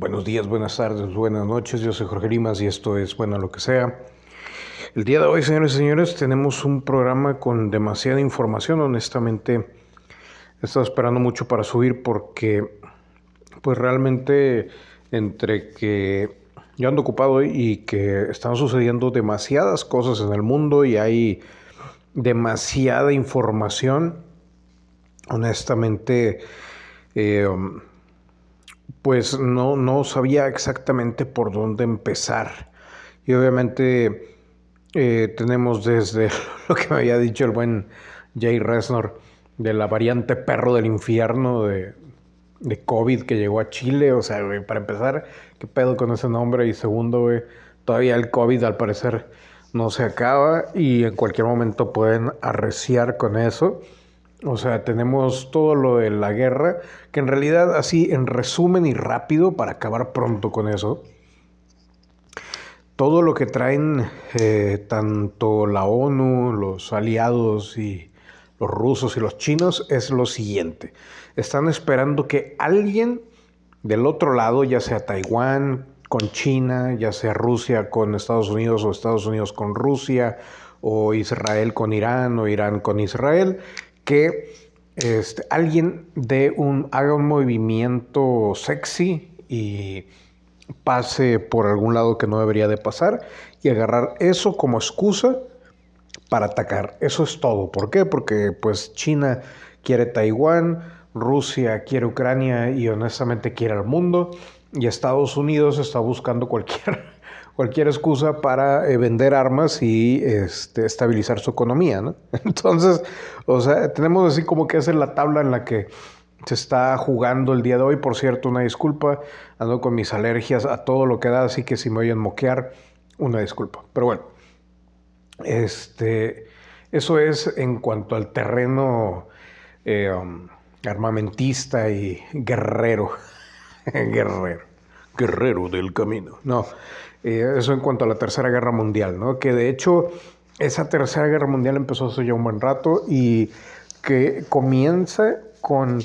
Buenos días, buenas tardes, buenas noches. Yo soy Jorge Limas y esto es Bueno lo que sea. El día de hoy, señores y señores, tenemos un programa con demasiada información. Honestamente, he estado esperando mucho para subir porque, pues realmente, entre que yo ando ocupado y que están sucediendo demasiadas cosas en el mundo y hay demasiada información, honestamente, eh, pues no, no sabía exactamente por dónde empezar. Y obviamente eh, tenemos desde lo que me había dicho el buen Jay Resnor de la variante perro del infierno de, de COVID que llegó a Chile. O sea, para empezar, ¿qué pedo con ese nombre? Y segundo, todavía el COVID al parecer no se acaba y en cualquier momento pueden arreciar con eso. O sea, tenemos todo lo de la guerra, que en realidad así, en resumen y rápido, para acabar pronto con eso, todo lo que traen eh, tanto la ONU, los aliados y los rusos y los chinos es lo siguiente. Están esperando que alguien del otro lado, ya sea Taiwán con China, ya sea Rusia con Estados Unidos o Estados Unidos con Rusia, o Israel con Irán o Irán con Israel, que este, alguien de un, haga un movimiento sexy y pase por algún lado que no debería de pasar y agarrar eso como excusa para atacar. Eso es todo. ¿Por qué? Porque pues China quiere Taiwán, Rusia quiere Ucrania y honestamente quiere al mundo y Estados Unidos está buscando cualquier cualquier excusa para eh, vender armas y este, estabilizar su economía, ¿no? Entonces, o sea, tenemos así como que esa es la tabla en la que se está jugando el día de hoy. Por cierto, una disculpa, ando con mis alergias a todo lo que da, así que si me oyen moquear, una disculpa. Pero bueno, este, eso es en cuanto al terreno eh, um, armamentista y guerrero. guerrero. Guerrero del camino. No, eh, eso en cuanto a la Tercera Guerra Mundial, ¿no? Que de hecho esa Tercera Guerra Mundial empezó hace ya un buen rato y que comienza con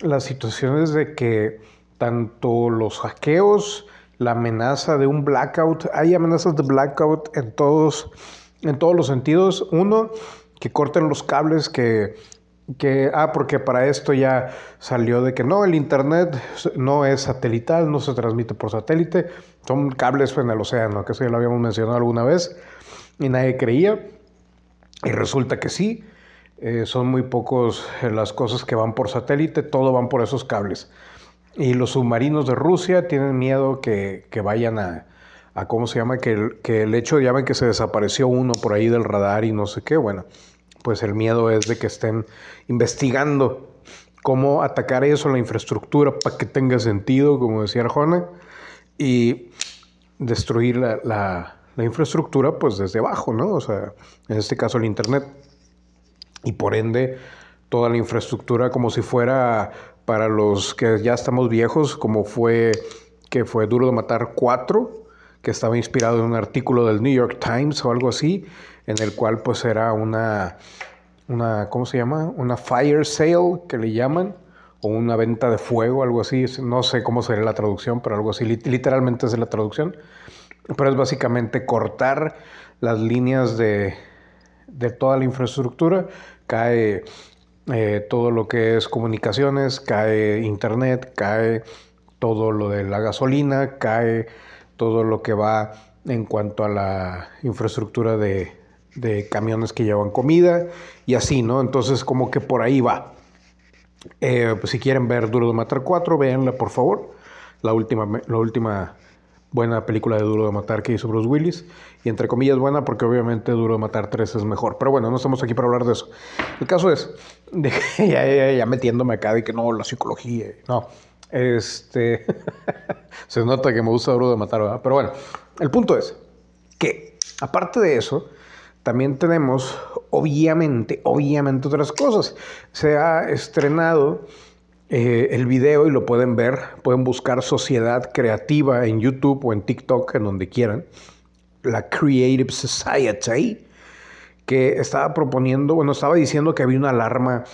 las situaciones de que tanto los hackeos, la amenaza de un blackout, hay amenazas de blackout en todos, en todos los sentidos. Uno, que corten los cables que que, ah, porque para esto ya salió de que no, el Internet no es satelital, no se transmite por satélite, son cables en el océano, que eso ya lo habíamos mencionado alguna vez, y nadie creía, y resulta que sí, eh, son muy pocos eh, las cosas que van por satélite, todo van por esos cables. Y los submarinos de Rusia tienen miedo que, que vayan a, a, ¿cómo se llama? Que, que el hecho, ven que se desapareció uno por ahí del radar y no sé qué, bueno pues el miedo es de que estén investigando cómo atacar eso, la infraestructura, para que tenga sentido, como decía Arjona, y destruir la, infraestructura pues desde abajo, ¿no? O sea, en este caso el Internet. Y por ende, toda la infraestructura como si fuera para los que ya estamos viejos, como fue que fue Duro de Matar 4, que estaba inspirado en un artículo del New York Times o algo así, en el cual pues era una, una ¿cómo se llama? Una fire sale que le llaman, o una venta de fuego, algo así, no sé cómo sería la traducción, pero algo así, literalmente es la traducción, pero es básicamente cortar las líneas de, de toda la infraestructura, cae eh, todo lo que es comunicaciones, cae internet, cae todo lo de la gasolina, cae todo lo que va en cuanto a la infraestructura de, de camiones que llevan comida y así, ¿no? Entonces como que por ahí va. Eh, pues si quieren ver Duro de Matar 4, véanla por favor. La última, la última buena película de Duro de Matar que hizo Bruce Willis. Y entre comillas buena porque obviamente Duro de Matar 3 es mejor. Pero bueno, no estamos aquí para hablar de eso. El caso es, de, ya, ya, ya, metiéndome acá de que no, la psicología, no. Este, se nota que me gusta Duro de Matar, ¿verdad? Pero bueno, el punto es que, aparte de eso, también tenemos, obviamente, obviamente otras cosas. Se ha estrenado eh, el video y lo pueden ver. Pueden buscar Sociedad Creativa en YouTube o en TikTok, en donde quieran. La Creative Society, que estaba proponiendo, bueno, estaba diciendo que había una alarma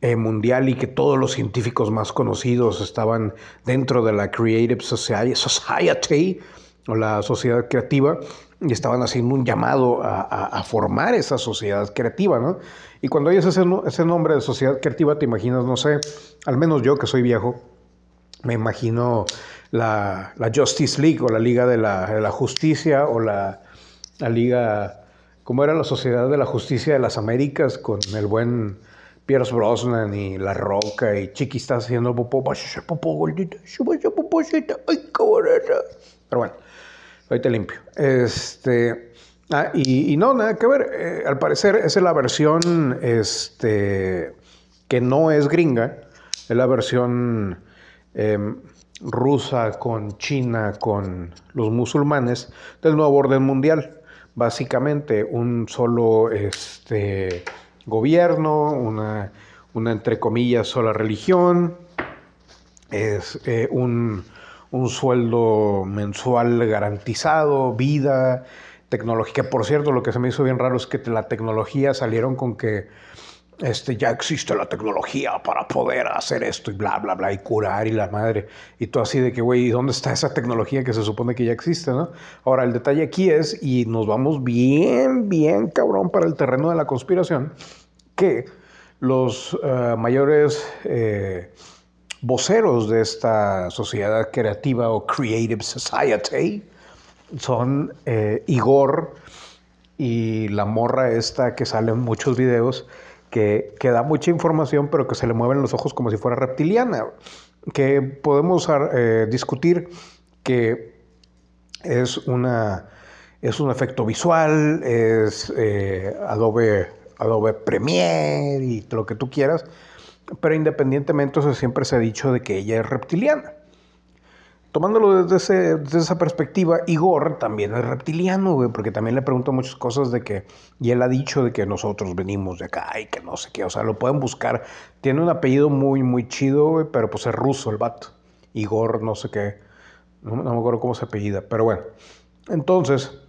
eh, mundial y que todos los científicos más conocidos estaban dentro de la Creative Society o la sociedad creativa y estaban haciendo un llamado a, formar esa sociedad creativa, ¿no? Y cuando oyes ese, ese nombre de sociedad creativa, te imaginas, no sé, al menos yo que soy viejo, me imagino la, Justice League o la Liga de la, Justicia o la, la, Liga, ¿cómo era la Sociedad de la Justicia de las Américas con el buen Pierce Brosnan y La Roca y Chiqui está haciendo popó, Pero bueno, ahí te limpio. Este, ah, y, no, nada que ver. Eh, al parecer, esa es la versión este, que no es gringa, es la versión em, rusa con China, con los musulmanes del nuevo orden mundial. Básicamente, un solo este, gobierno, una, una entre comillas sola religión, es eh, un un sueldo mensual garantizado, vida, tecnología. Por cierto, lo que se me hizo bien raro es que la tecnología salieron con que este, ya existe la tecnología para poder hacer esto y bla, bla, bla, y curar y la madre. Y todo así de que, güey, ¿y dónde está esa tecnología que se supone que ya existe, no? Ahora, el detalle aquí es, y nos vamos bien, bien cabrón para el terreno de la conspiración, que los eh, mayores... Eh, voceros de esta sociedad creativa o Creative Society son eh, Igor y la morra esta que sale en muchos videos que, que, da mucha información pero que se le mueven los ojos como si fuera reptiliana, que podemos eh, discutir que es, una, es un efecto visual, es eh, Adobe, Adobe Premiere y lo que tú quieras, pero independientemente, eso siempre se ha dicho de que ella es reptiliana. Tomándolo desde, esa perspectiva, Igor también es reptiliano, güey, porque también le pregunto muchas cosas de que, y él ha dicho de que nosotros venimos de acá y que no sé qué, o sea, lo pueden buscar. Tiene un apellido muy, muy chido, pero pues es ruso el vato. Igor, no sé qué, no, no me acuerdo cómo se apellida, pero bueno. Entonces,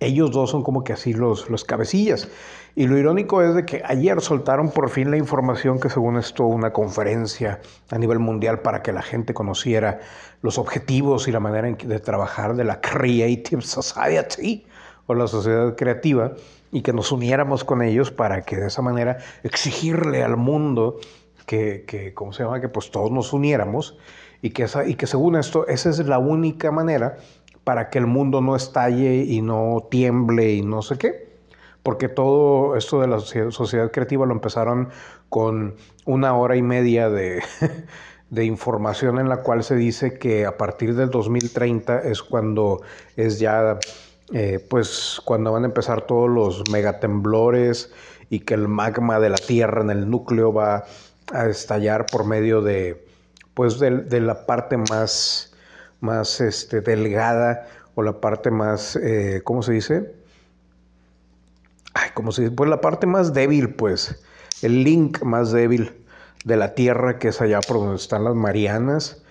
ellos dos son como que así los, los cabecillas. Y lo irónico es de que ayer soltaron por fin la información que según esto una conferencia a nivel mundial para que la gente conociera los objetivos y la manera de trabajar de la Creative Society o la sociedad creativa y que nos uniéramos con ellos para que de esa manera exigirle al mundo que, que ¿cómo se llama? Que pues todos nos uniéramos y que, esa, y que según esto esa es la única manera para que el mundo no estalle y no tiemble y no sé qué porque todo esto de la sociedad creativa lo empezaron con una hora y media de, información en la cual se dice que a partir del 2030 es cuando es ya, eh, pues cuando van a empezar todos los megatemblores y que el magma de la Tierra en el núcleo va a estallar por medio de, pues de, la parte más, más este, delgada o la parte más, eh, ¿cómo se dice? Como si, pues la parte más débil, pues, el link más débil de la Tierra, que es allá por donde están las Marianas,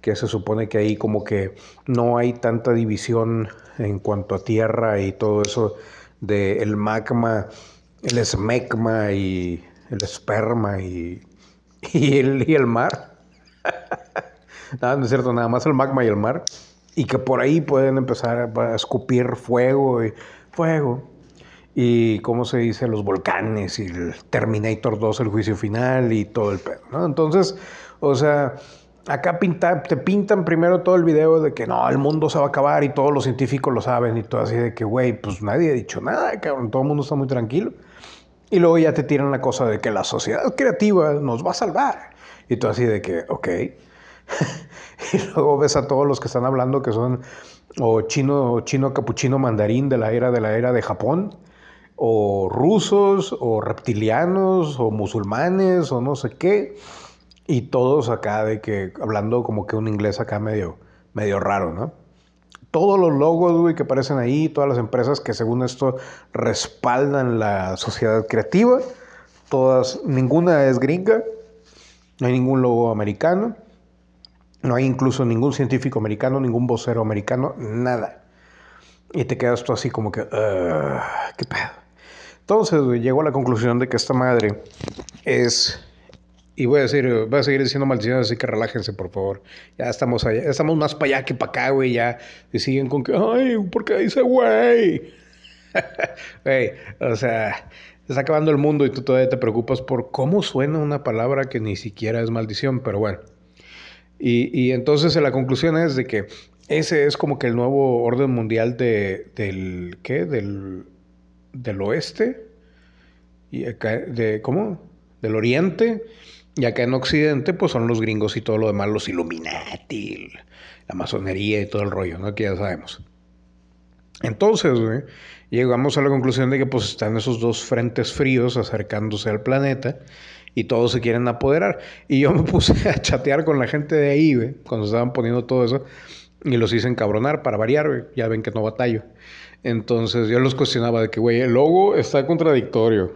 que se supone que ahí como que no hay tanta división en cuanto a tierra y todo eso del el magma, el esmegma y el esperma y, y, el, y el mar. nada, no es cierto, nada más el magma y el mar. Y que por ahí pueden empezar a escupir fuego y fuego, y cómo se dice, los volcanes y el Terminator 2, el juicio final y todo el pedo, ¿no? Entonces, o sea, acá pinta, te pintan primero todo el video de que no, el mundo se va a acabar y todos los científicos lo saben y todo así de que, güey, pues nadie ha dicho nada, cabrón, todo el mundo está muy tranquilo. Y luego ya te tiran la cosa de que la sociedad creativa nos va a salvar. Y tú así de que, ok. y luego ves a todos los que están hablando que son o chino, chino capuchino mandarín de la era de la era de Japón o rusos, o reptilianos, o musulmanes, o no sé qué. Y todos acá de que, hablando como que un inglés acá medio, medio raro, ¿no? Todos los logos, güey, que aparecen ahí, todas las empresas que según esto respaldan la sociedad creativa, todas, ninguna es gringa, no hay ningún logo americano, no hay incluso ningún científico americano, ningún vocero americano, nada. Y te quedas tú así como que, ¿qué pedo? Entonces, llegó a la conclusión de que esta madre es Y voy a decir, voy a seguir diciendo maldiciones, así que relájense, por favor. Ya estamos allá, estamos más para allá que para acá, güey, ya. Y siguen con que, ay, ¿por qué dice güey? Güey, o sea, está acabando el mundo y tú todavía te preocupas por cómo suena una palabra que ni siquiera es maldición, pero bueno. Y, y entonces la conclusión es de que ese es como que el nuevo orden mundial de, del, ¿qué? Del, del oeste. Y acá, de, ¿Cómo? Del oriente. Y acá en Occidente, pues son los gringos y todo lo demás, los Illuminati, la masonería y todo el rollo, ¿no? Que ya sabemos. Entonces, llegamos a la conclusión de que pues están esos dos frentes fríos acercándose al planeta y todos se quieren apoderar. Y yo me puse a chatear con la gente de ahí, güey, cuando estaban poniendo todo eso, y los hice encabronar para variar. Ya ven que no batallo. Entonces yo los cuestionaba de que, güey, el logo está contradictorio.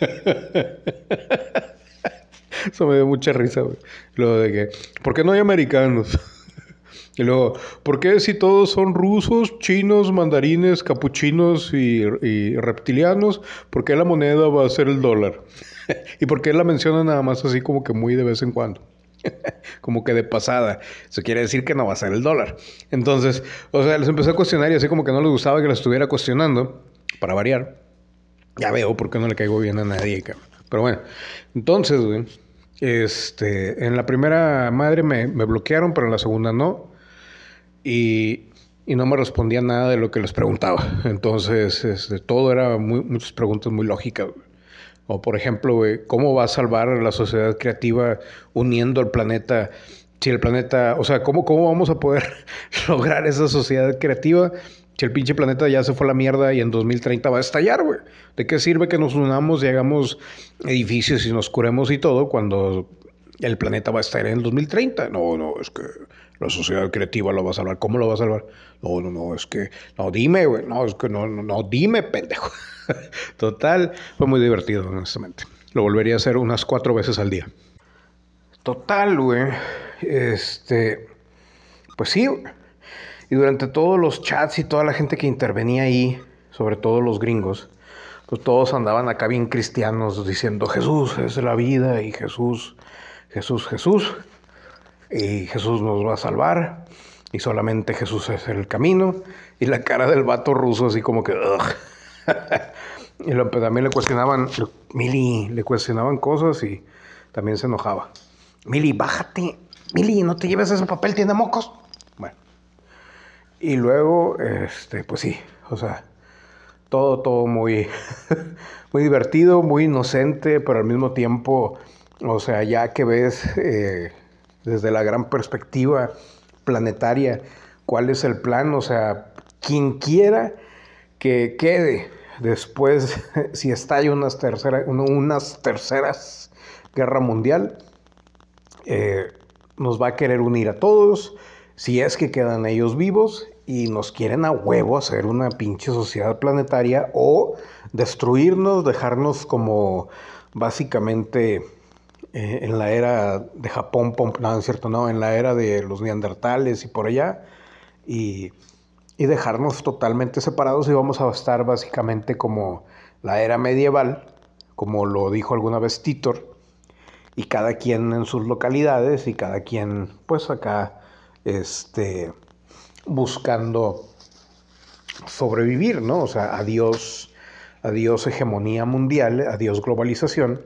Eso me dio mucha risa, güey. De que, ¿por qué no hay americanos? y luego, ¿por qué si todos son rusos, chinos, mandarines, capuchinos y, y reptilianos, ¿por qué la moneda va a ser el dólar? ¿Y por qué la mencionan nada más así como que muy de vez en cuando? como que de pasada. Eso quiere decir que no va a ser el dólar. Entonces, o sea, les empecé a cuestionar y así como que no les gustaba que la estuviera cuestionando, para variar. Ya veo por qué no le caigo bien a nadie, Pero bueno, entonces, güey, este, en la primera madre me, bloquearon, pero en la segunda no. Y, y, no me respondía nada de lo que les preguntaba. Entonces, este, todo era muy, muchas preguntas muy lógicas. O por ejemplo, ¿cómo va a salvar la sociedad creativa uniendo el planeta? Si el planeta, o sea, ¿cómo, cómo vamos a poder lograr esa sociedad creativa si el pinche planeta ya se fue a la mierda y en 2030 va a estallar, güey? ¿De qué sirve que nos unamos y hagamos edificios y nos curemos y todo cuando el planeta va a estallar en el 2030? No, no, es que la sociedad creativa lo va a salvar. ¿Cómo lo va a salvar? No, no, no, es que, no, dime, güey, no, es que no, no, no, dime, pendejo. Total, fue muy divertido, honestamente. Lo volvería a hacer unas cuatro veces al día. Total, güey, este, pues sí, y durante todos los chats y toda la gente que intervenía ahí, sobre todo los gringos, pues todos andaban acá bien cristianos diciendo Jesús es la vida y Jesús, Jesús, Jesús y Jesús nos va a salvar y solamente Jesús es el camino y la cara del vato ruso así como que y lo, también le cuestionaban Mili le cuestionaban cosas y también se enojaba. Mili bájate Mili no te lleves ese papel tiene mocos. Bueno y luego este pues sí o sea todo todo muy muy divertido muy inocente pero al mismo tiempo o sea ya que ves eh, desde la gran perspectiva planetaria, cuál es el plan, o sea, quien quiera que quede después, si estalla unas, tercera, unas terceras guerra mundial, eh, nos va a querer unir a todos, si es que quedan ellos vivos y nos quieren a huevo hacer una pinche sociedad planetaria o destruirnos, dejarnos como básicamente eh, en la era de Japón, no, cierto, no, en la era de los neandertales y por allá, y, y dejarnos totalmente separados y vamos a estar básicamente como la era medieval, como lo dijo alguna vez Titor, y cada quien en sus localidades y cada quien pues acá este buscando sobrevivir, ¿no? O sea, adiós, adiós hegemonía mundial, adiós globalización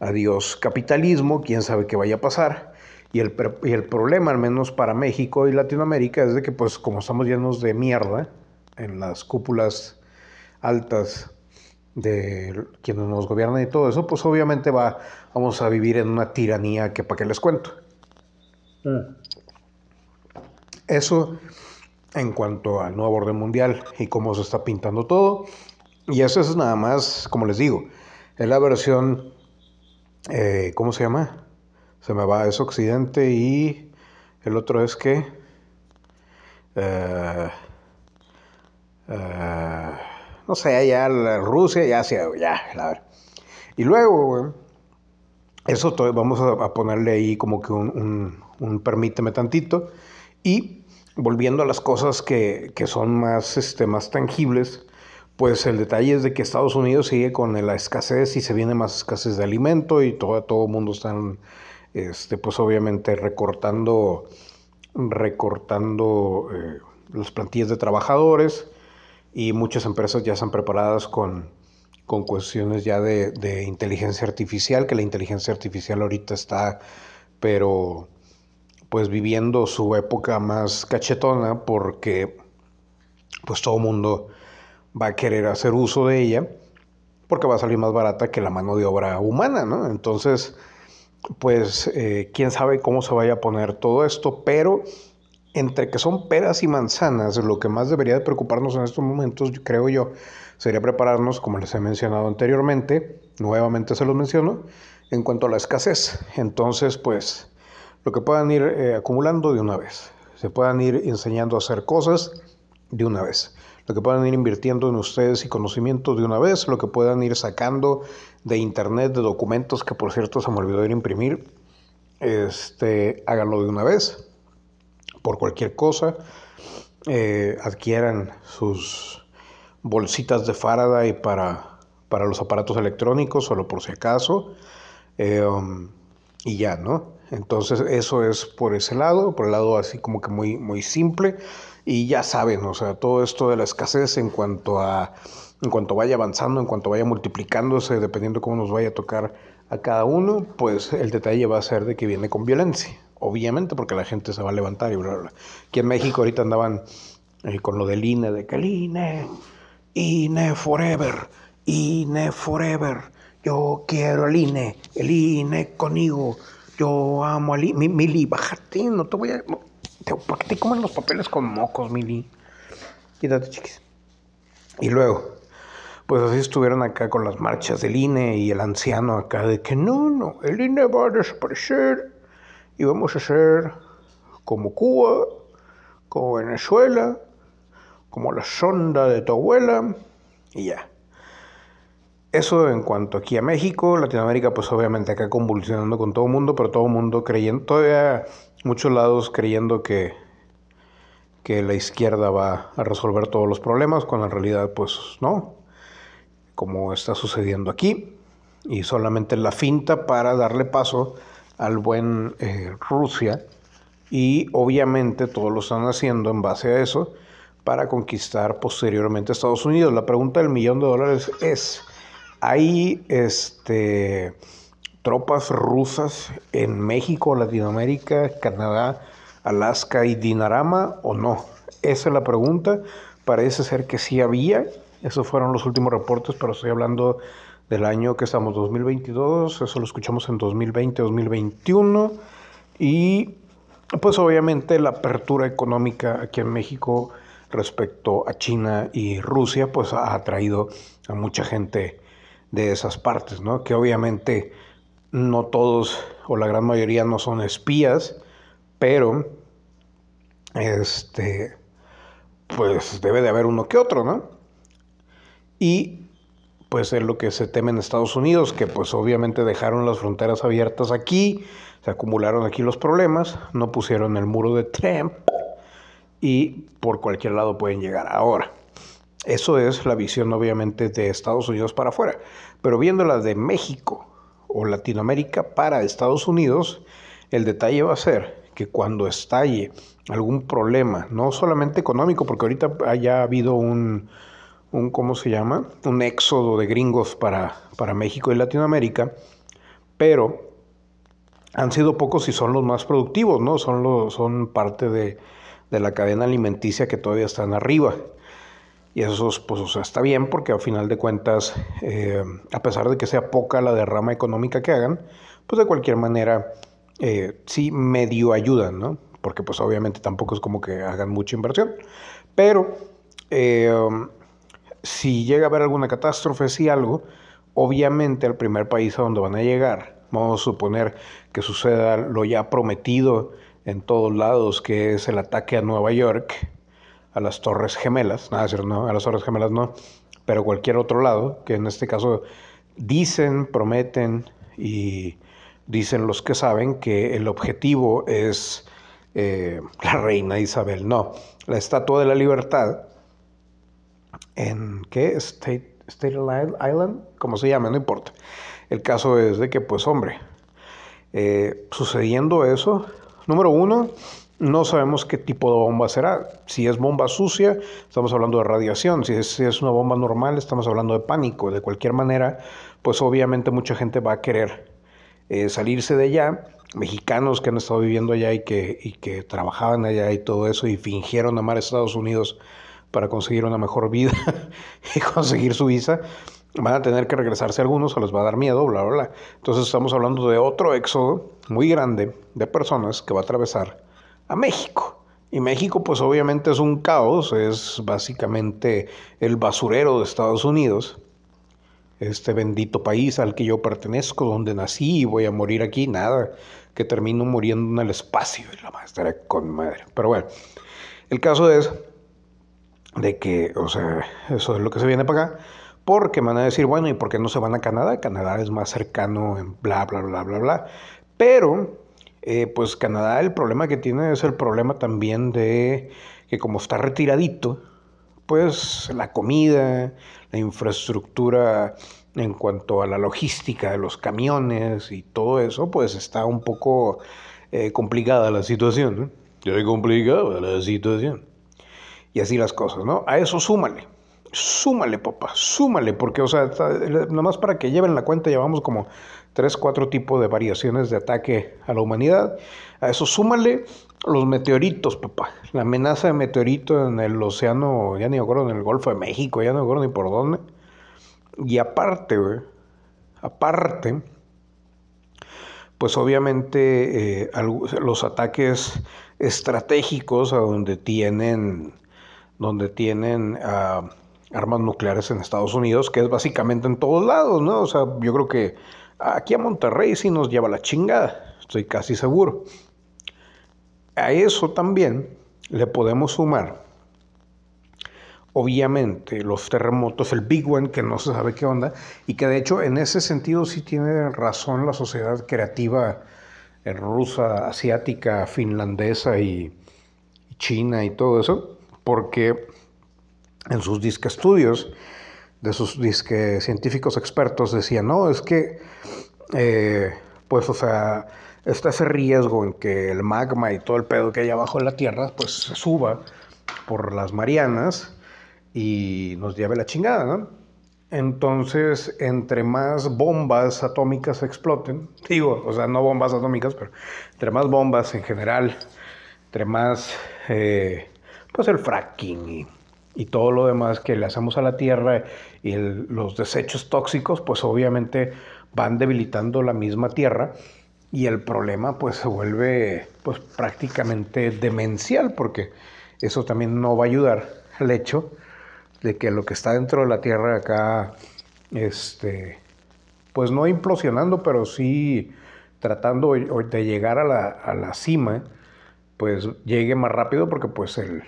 adiós capitalismo, quién sabe qué vaya a pasar. Y el, y el, problema, al menos para México y Latinoamérica, es de que, pues, como estamos llenos de mierda en las cúpulas altas de quienes nos gobiernan y todo eso, pues obviamente va, vamos a vivir en una tiranía que para qué les cuento. Mm. Eso en cuanto al nuevo orden mundial y cómo se está pintando todo. Y eso es nada más, como les digo, es la versión eh, ¿cómo se llama? Se me va, es Occidente y el otro es que... Eh, eh, no sé, ya Rusia, ya, ya, la ver. Y luego, eso vamos a, ponerle ahí como que un, un, permíteme tantito. Y volviendo a las cosas que, que son más, este, más tangibles, pues el detalle es de que Estados Unidos sigue con la escasez y se viene más escasez de alimento y todo, todo el mundo está, este, pues obviamente recortando, recortando eh, las plantillas de trabajadores y muchas empresas ya están preparadas con, con cuestiones ya de, de, inteligencia artificial, que la inteligencia artificial ahorita está, pero pues viviendo su época más cachetona porque pues todo el mundo va a querer hacer uso de ella porque va a salir más barata que la mano de obra humana, ¿no? Entonces, pues eh, quién sabe cómo se vaya a poner todo esto, pero entre que son peras y manzanas, lo que más debería de preocuparnos en estos momentos, creo yo, sería prepararnos, como les he mencionado anteriormente, nuevamente se los menciono, en cuanto a la escasez. Entonces, pues, lo que puedan ir eh, acumulando de una vez, se puedan ir enseñando a hacer cosas de una vez lo que puedan ir invirtiendo en ustedes y conocimientos de una vez, lo que puedan ir sacando de internet, de documentos que por cierto se me olvidó ir a imprimir, este, háganlo de una vez, por cualquier cosa, eh, adquieran sus bolsitas de Faraday para, para los aparatos electrónicos, solo por si acaso, eh, um, y ya, ¿no? Entonces eso es por ese lado, por el lado así como que muy, muy simple. Y ya saben, o sea, todo esto de la escasez en cuanto a en cuanto vaya avanzando, en cuanto vaya multiplicándose, dependiendo cómo nos vaya a tocar a cada uno, pues el detalle va a ser de que viene con violencia, obviamente, porque la gente se va a levantar y bla, bla, bla. Aquí en México ahorita andaban eh, con lo del INE, de que el INE, INE forever, INE forever, yo quiero el INE, el INE conmigo, yo amo al INE, Mili, bájate, no te voy a... ¿Por qué te comen los papeles con mocos, Mili? Quítate, chiquis. Y luego, pues así estuvieron acá con las marchas del INE y el anciano acá de que no, no, el INE va a desaparecer y vamos a ser como Cuba, como Venezuela, como la sonda de tu abuela y ya. Eso en cuanto aquí a México, Latinoamérica, pues obviamente acá convulsionando con todo el mundo, pero todo el mundo creyendo, todavía muchos lados creyendo que, que la izquierda va a resolver todos los problemas, cuando en realidad pues no, como está sucediendo aquí, y solamente la finta para darle paso al buen eh, Rusia, y obviamente todos lo están haciendo en base a eso para conquistar posteriormente Estados Unidos. La pregunta del millón de dólares es, ¿hay este tropas rusas en México, Latinoamérica, Canadá, Alaska y Dinarama o no? Esa es la pregunta. Parece ser que sí había. Esos fueron los últimos reportes, pero estoy hablando del año que estamos, 2022. Eso lo escuchamos en 2020, 2021. Y pues obviamente la apertura económica aquí en México respecto a China y Rusia, pues ha atraído a mucha gente de esas partes, ¿no? Que obviamente no todos o la gran mayoría no son espías, pero este pues debe de haber uno que otro, ¿no? Y pues es lo que se teme en Estados Unidos, que pues obviamente dejaron las fronteras abiertas aquí, se acumularon aquí los problemas, no pusieron el muro de Trump y por cualquier lado pueden llegar ahora. Eso es la visión obviamente de Estados Unidos para afuera, pero viéndola de México o Latinoamérica para Estados Unidos, el detalle va a ser que cuando estalle algún problema, no solamente económico, porque ahorita haya habido un, un ¿cómo se llama? Un éxodo de gringos para, para México y Latinoamérica, pero han sido pocos y son los más productivos, ¿no? Son, los, son parte de, de la cadena alimenticia que todavía están arriba. Y eso pues, está bien porque al final de cuentas, eh, a pesar de que sea poca la derrama económica que hagan, pues de cualquier manera eh, sí medio ayudan, ¿no? Porque pues obviamente tampoco es como que hagan mucha inversión. Pero eh, si llega a haber alguna catástrofe, si algo, obviamente el primer país a donde van a llegar, vamos a suponer que suceda lo ya prometido en todos lados, que es el ataque a Nueva York, a las Torres Gemelas, nada, no, a las Torres Gemelas no, pero cualquier otro lado, que en este caso dicen, prometen y dicen los que saben que el objetivo es eh, la reina Isabel. No, la Estatua de la Libertad, en ¿qué? State, State Island, como se llama, no importa. El caso es de que, pues hombre, eh, sucediendo eso, número uno, no sabemos qué tipo de bomba será. Si es bomba sucia, estamos hablando de radiación. Si es, una bomba normal, estamos hablando de pánico. De cualquier manera, pues obviamente mucha gente va a querer eh, salirse de allá. Mexicanos que han estado viviendo allá y que, y que trabajaban allá y todo eso y fingieron amar a Estados Unidos para conseguir una mejor vida y conseguir su visa, van a tener que regresarse algunos o les va a dar miedo, bla, bla, bla. Entonces estamos hablando de otro éxodo muy grande de personas que va a atravesar a México. Y México pues obviamente es un caos, es básicamente el basurero de Estados Unidos, este bendito país al que yo pertenezco, donde nací y voy a morir aquí, nada, que termino muriendo en el espacio y la maestra con madre. Pero bueno, el caso es de que, o sea, eso es lo que se viene para acá, porque me van a decir, bueno, ¿y por qué no se van a Canadá? Canadá es más cercano en bla, bla, bla, bla, bla. Pero, eh, pues Canadá el problema que tiene es el problema también de que como está retiradito, pues la comida, la infraestructura en cuanto a la logística de los camiones y todo eso, pues está un poco eh, complicada la situación. ¿no? complicada la situación y así las cosas, ¿no? A eso súmale, súmale, papá, súmale, porque, o sea, nomás para que lleven la cuenta, llevamos como tres, cuatro tipos de variaciones de ataque a la humanidad. A eso súmale los meteoritos, papá. La amenaza de meteorito en el océano, ya ni acuerdo, en el Golfo de México, ya no acuerdo ni por dónde. Y aparte, güey, aparte, pues obviamente eh, los ataques estratégicos a donde tienen donde tienen ah, armas nucleares en Estados Unidos, que es básicamente en todos lados, ¿no? O sea, yo creo que aquí a Monterrey sí nos lleva la chingada, estoy casi seguro. A eso también le podemos sumar, obviamente, los terremotos, el Big One, que no se sabe qué onda, y que de hecho en ese sentido sí tiene razón la sociedad creativa rusa, asiática, finlandesa y china y todo eso porque en sus disque estudios de sus científicos expertos decían, no, es que, eh, pues, o sea, está ese riesgo en que el magma y todo el pedo que hay abajo en la Tierra, pues, se suba por las Marianas y nos lleve la chingada, ¿no? Entonces, entre más bombas atómicas exploten, digo, o sea, no bombas atómicas, pero entre más bombas en general, entre más eh, pues el fracking y, todo lo demás que le hacemos a la tierra y los desechos tóxicos, pues obviamente van debilitando la misma tierra y el problema pues se vuelve pues prácticamente demencial porque eso también no va a ayudar al hecho de que lo que está dentro de la tierra acá este pues no implosionando pero sí tratando de llegar a la, a la cima pues llegue más rápido porque pues el,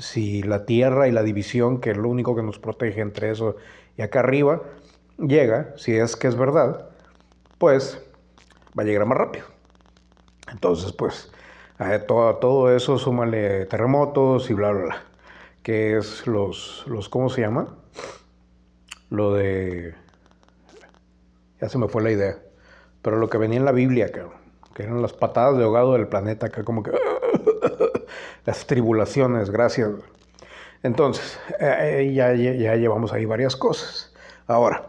si la tierra y la división, que es lo único que nos protege entre eso y acá arriba, llega, si es que es verdad, pues va a llegar más rápido. Entonces, pues, a todo, todo eso súmale terremotos y bla, bla, bla. Que es los, los, ¿cómo se llama? Lo de... Ya se me fue la idea. Pero lo que venía en la Biblia, que eran las patadas de ahogado del planeta, acá como que las tribulaciones, gracias. Entonces, eh, ya, ya llevamos ahí varias cosas. Ahora,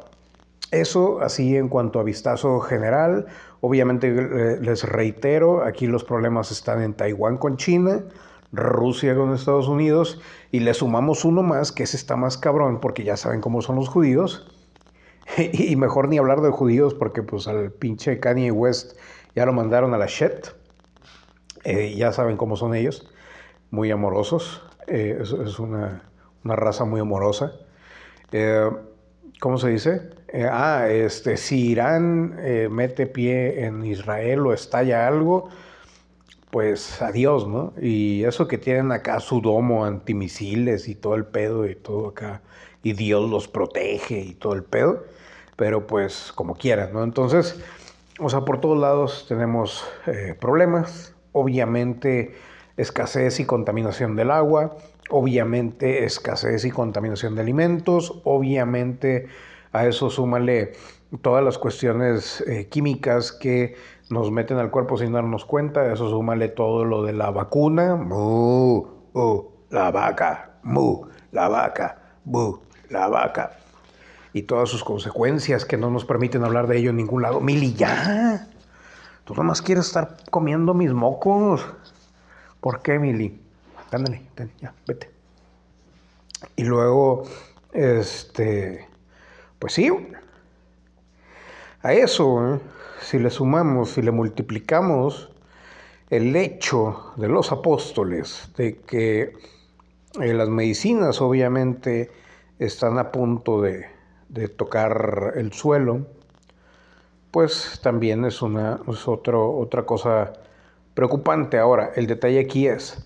eso así en cuanto a vistazo general, obviamente eh, les reitero, aquí los problemas están en Taiwán con China, Rusia con Estados Unidos, y le sumamos uno más, que ese está más cabrón, porque ya saben cómo son los judíos, y mejor ni hablar de judíos, porque pues al pinche Kanye West ya lo mandaron a la shit, eh, ya saben cómo son ellos muy amorosos, eh, es, una, raza muy amorosa. Eh, ¿Cómo se dice? Eh, ah, este, si Irán mete pie en Israel o estalla algo, pues adiós, ¿no? Y eso que tienen acá su domo antimisiles y todo el pedo y todo acá, y Dios los protege y todo el pedo, pero pues como quieran, ¿no? Entonces, o sea, por todos lados tenemos problemas, obviamente escasez y contaminación del agua, obviamente escasez y contaminación de alimentos, obviamente a eso súmale todas las cuestiones eh, químicas que nos meten al cuerpo sin darnos cuenta, a eso súmale todo lo de la vacuna, mu, la vaca, mu, la vaca, mu, la vaca, y todas sus consecuencias que no nos permiten hablar de ello en ningún lado. Mili, ya, tú nomás quieres estar comiendo mis mocos. ¿Por qué, Mili? Ándale, ya, vete. Y luego, este, pues sí, a eso, ¿eh? si le sumamos, si le multiplicamos el hecho de los apóstoles de que eh, las medicinas obviamente están a punto de, de, tocar el suelo, pues también es, una, es otro, otra cosa preocupante. Ahora, el detalle aquí es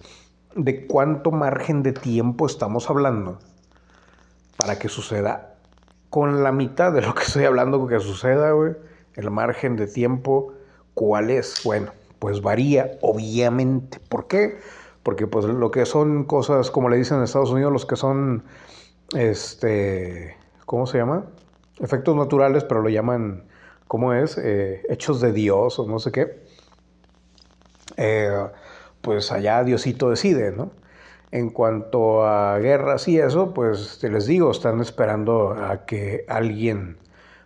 de cuánto margen de tiempo estamos hablando para que suceda con la mitad de lo que estoy hablando que suceda, güey. El margen de tiempo, ¿cuál es? Bueno, pues varía, obviamente. ¿Por qué? Porque pues lo que son cosas, como le dicen en Estados Unidos, los que son, este, ¿cómo se llama? Efectos naturales, pero lo llaman, ¿cómo es? Eh, hechos de Dios o no sé qué eh, pues allá Diosito decide, ¿no? En cuanto a guerras y eso, pues te les digo, están esperando a que alguien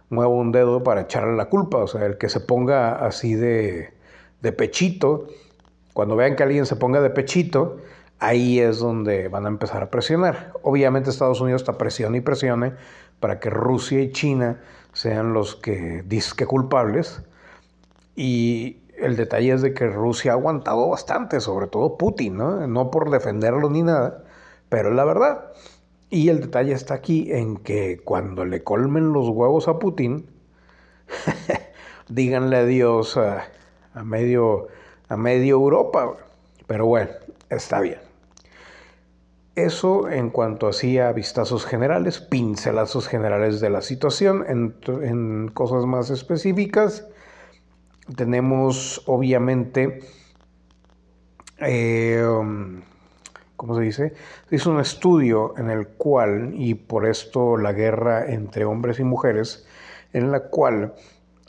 mueva un dedo para echarle la culpa, o sea, el que se ponga así de, de pechito, cuando vean que alguien se ponga de pechito, ahí es donde van a empezar a presionar. Obviamente Estados Unidos está presione y presione para que Rusia y China sean los que disque culpables y el detalle es de que Rusia ha aguantado bastante, sobre todo Putin, ¿no? Por defenderlo ni nada, pero es la verdad. Y el detalle está aquí en que cuando le colmen los huevos a Putin, díganle adiós a, medio, a medio Europa. Pero bueno, está bien. Eso en cuanto hacía vistazos generales, pincelazos generales de la situación, en cosas más específicas tenemos obviamente, eh, ¿cómo se dice? Hizo un estudio en el cual, y por esto la guerra entre hombres y mujeres, en la cual,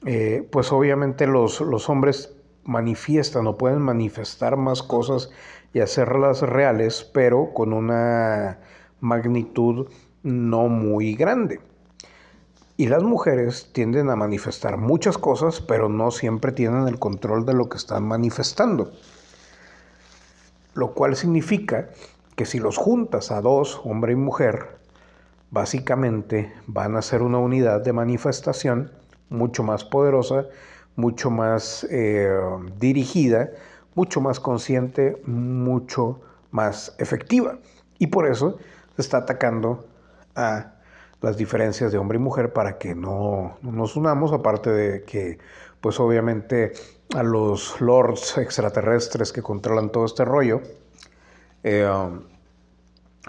eh, pues obviamente los, los hombres manifiestan o pueden manifestar más cosas y hacerlas reales, pero con una magnitud no muy grande. Y las mujeres tienden a manifestar muchas cosas, pero no siempre tienen el control de lo que están manifestando. Lo cual significa que si los juntas a dos, hombre y mujer, básicamente van a ser una unidad de manifestación mucho más poderosa, mucho más eh, dirigida, mucho más consciente, mucho más efectiva. Y por eso se está atacando a las diferencias de hombre y mujer para que no, nos unamos, aparte de que, pues obviamente, a los lords extraterrestres que controlan todo este rollo, eh,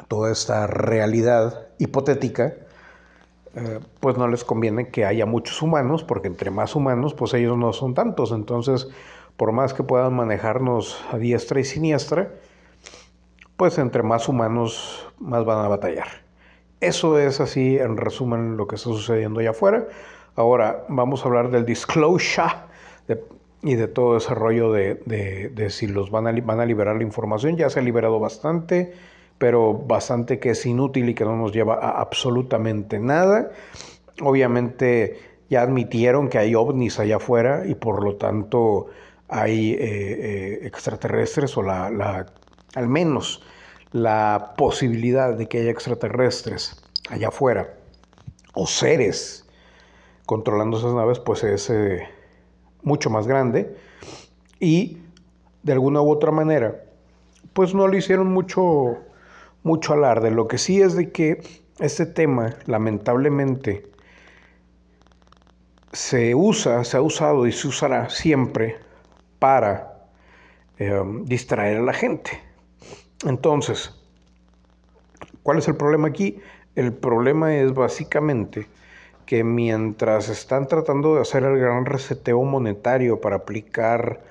toda esta realidad hipotética, eh, pues no les conviene que haya muchos humanos, porque entre más humanos, pues ellos no son tantos. Entonces, por más que puedan manejarnos a diestra y siniestra, pues entre más humanos, más van a batallar. Eso es así, en resumen, lo que está sucediendo allá afuera. Ahora vamos a hablar del disclosure y de todo ese rollo de, si los van a, liberar la información. Ya se ha liberado bastante, pero bastante que es inútil y que no nos lleva a absolutamente nada. Obviamente ya admitieron que hay ovnis allá afuera y por lo tanto hay eh, eh, extraterrestres o la, al menos la posibilidad de que haya extraterrestres allá afuera o seres controlando esas naves, pues es eh, mucho más grande y de alguna u otra manera, pues no le hicieron mucho, mucho alarde. Lo que sí es de que este tema, lamentablemente, se usa, se ha usado y se usará siempre para eh, distraer a la gente. Entonces, ¿cuál es el problema aquí? El problema es básicamente que mientras están tratando de hacer el gran reseteo monetario para aplicar,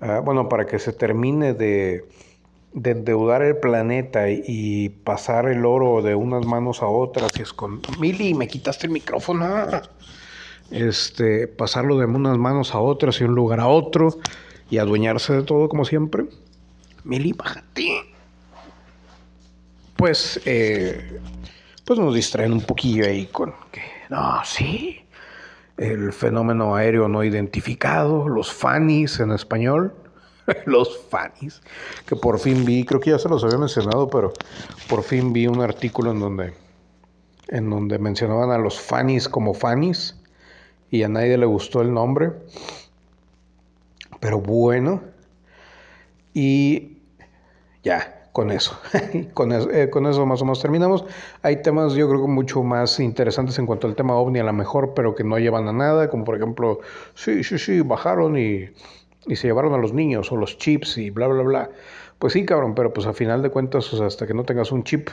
ah, bueno, para que se termine de de endeudar el planeta y, pasar el oro de unas manos a otras y es con Mili, me quitaste el micrófono. Este, pasarlo de unas manos a otras y un lugar a otro y adueñarse de todo como siempre. Mili, bájate. Pues, eh, pues nos distraen un poquillo ahí con que, no, sí, el fenómeno aéreo no identificado, los FANIS en español, los FANIS, que por fin vi, creo que ya se los había mencionado, pero por fin vi un artículo en donde, en donde mencionaban a los FANIS como FANIS y a nadie le gustó el nombre, pero bueno, y ya, con eso. con, eso eh, con eso más o menos terminamos. Hay temas yo creo que mucho más interesantes en cuanto al tema ovni a lo mejor, pero que no llevan a nada, como por ejemplo, sí, sí, sí, bajaron y, y se llevaron a los niños o los chips y bla, bla, bla. Pues sí, cabrón, pero pues a final de cuentas, hasta que no tengas un chip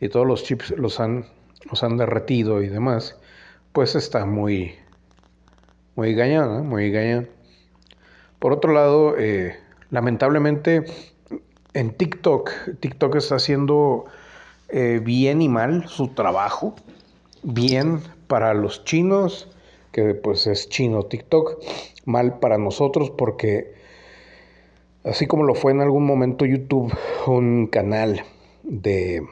y todos los chips los han, los han derretido y demás, pues está muy, muy gañado, muy gañado. Por otro lado, eh, lamentablemente en TikTok. TikTok está haciendo eh, bien y mal su trabajo. Bien para los chinos, que pues es chino TikTok. Mal para nosotros porque así como lo fue en algún momento YouTube, un canal de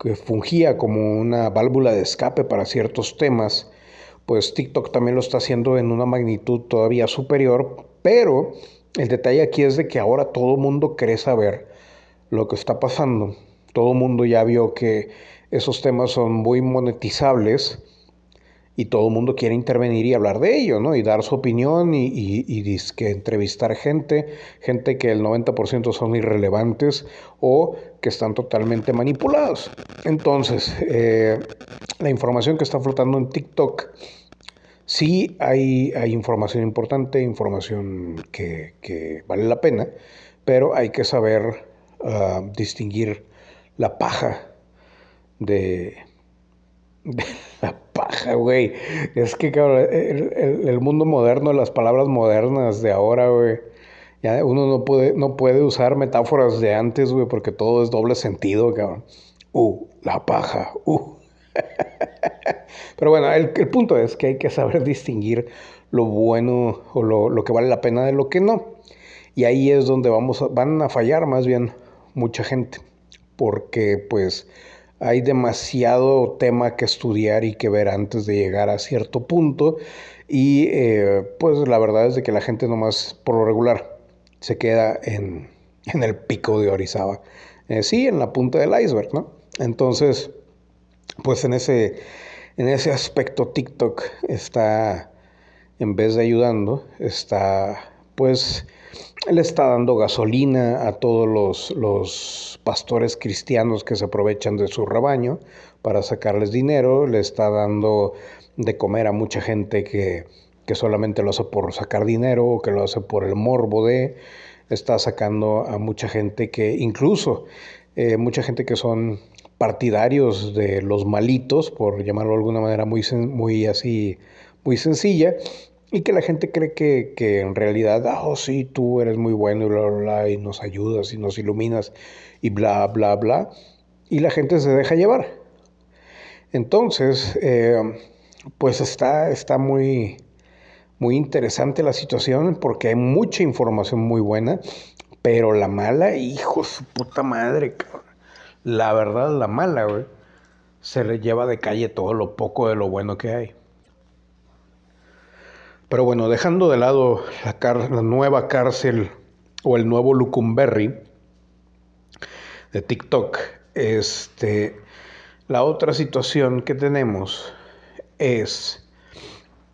que fungía como una válvula de escape para ciertos temas, pues TikTok también lo está haciendo en una magnitud todavía superior, pero el detalle aquí es de que ahora todo mundo quiere saber lo que está pasando. Todo mundo ya vio que esos temas son muy monetizables y todo el mundo quiere intervenir y hablar de ello, ¿no? Y dar su opinión y, y, que entrevistar gente, gente que el 90% son irrelevantes o que están totalmente manipulados. Entonces, eh, la información que está flotando en TikTok Sí hay, hay información importante, información que, vale la pena, pero hay que saber ah, distinguir la paja de, la paja, güey. Es que, cabrón, el, mundo moderno, las palabras modernas de ahora, güey. Ya uno no puede, no puede usar metáforas de antes, güey, porque todo es doble sentido, cabrón. Uh, la paja, uh. Pero bueno, el, punto es que hay que saber distinguir lo bueno o lo, que vale la pena de lo que no. Y ahí es donde vamos van a fallar más bien mucha gente, porque pues hay demasiado tema que estudiar y que ver antes de llegar a cierto punto. Y eh, pues la verdad es de que la gente nomás por lo regular se queda en, el pico de Orizaba. Eh, sí, en la punta del iceberg, ¿no? Entonces, pues en ese, en ese aspecto TikTok está, en vez de ayudando, está, pues, le está dando gasolina a todos los, los pastores cristianos que se aprovechan de su rebaño para sacarles dinero, le está dando de comer a mucha gente que, que solamente lo hace por sacar dinero o que lo hace por el morbo de, está sacando a mucha gente que incluso eh, mucha gente que son partidarios de los malitos, por llamarlo de alguna manera muy, muy así, muy sencilla, y que la gente cree que, que en realidad, ah, oh sí, tú eres muy bueno y bla, bla, bla, y nos ayudas y nos iluminas y bla, bla, bla, y la gente se deja llevar. Entonces, eh, pues está, está muy, muy interesante la situación porque hay mucha información muy buena, pero la mala, hijo, su puta madre, cabrón la verdad, la mala, güey, se le lleva de calle todo lo poco de lo bueno que hay. Pero bueno, dejando de lado la, nueva cárcel o el nuevo Lucumberry de TikTok, este, la otra situación que tenemos es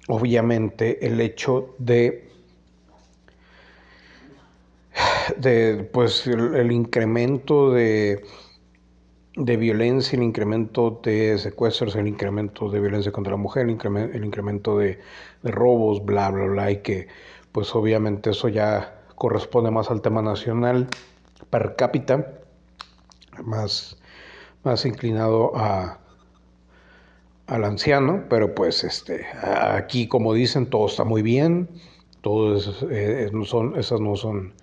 obviamente el hecho de de pues el incremento de de violencia, el incremento de secuestros, el incremento de violencia contra la mujer, el, incremento, de, robos, bla, bla, bla, y que pues obviamente eso ya corresponde más al tema nacional per cápita, más, más inclinado a, al anciano, pero pues este, aquí como dicen, todo está muy bien, todo eh, son, esas no son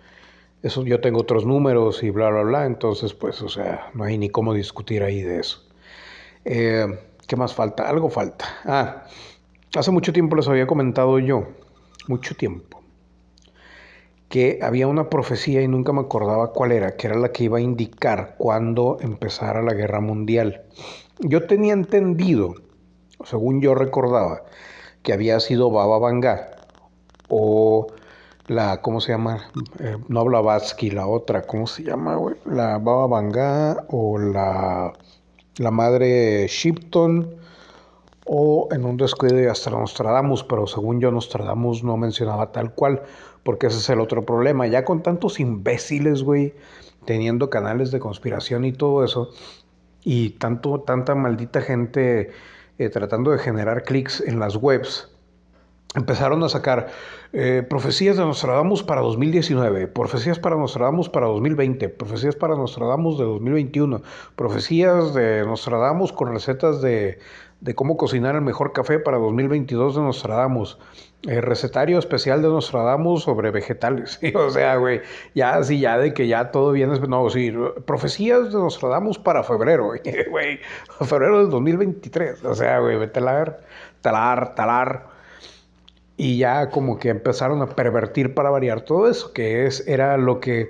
eso yo tengo otros números y bla, bla, bla, entonces pues, o sea, no hay ni cómo discutir ahí de eso. Eh, ¿Qué más falta? Algo falta. Ah, hace mucho tiempo les había comentado yo, mucho tiempo, que había una profecía y nunca me acordaba cuál era, que era la que iba a indicar cuándo empezara la guerra mundial. Yo tenía entendido, según yo recordaba, que había sido Baba Vanga o la, ¿cómo se llama? Eh, no Blavatsky, la otra, ¿cómo se llama, güey? La Baba Vanga o la, la madre Shipton o en un descuido hasta Nostradamus, pero según yo Nostradamus no mencionaba tal cual, porque ese es el otro problema. Ya con tantos imbéciles, güey, teniendo canales de conspiración y todo eso, y tanto, tanta maldita gente eh, tratando de generar clics en las webs, empezaron a sacar eh, profecías de Nostradamus para 2019, profecías para Nostradamus para 2020, profecías para Nostradamus de 2021, profecías de Nostradamus con recetas de, de cómo cocinar el mejor café para 2022 de Nostradamus. Eh, recetario especial de Nostradamus sobre vegetales. o sea, güey, ya así, ya de que ya todo viene. No, sí, profecías de Nostradamus para febrero, güey. febrero del 2023. O sea, güey, talar, talar, talar. Y ya como que empezaron a pervertir para variar todo eso, que es, era lo que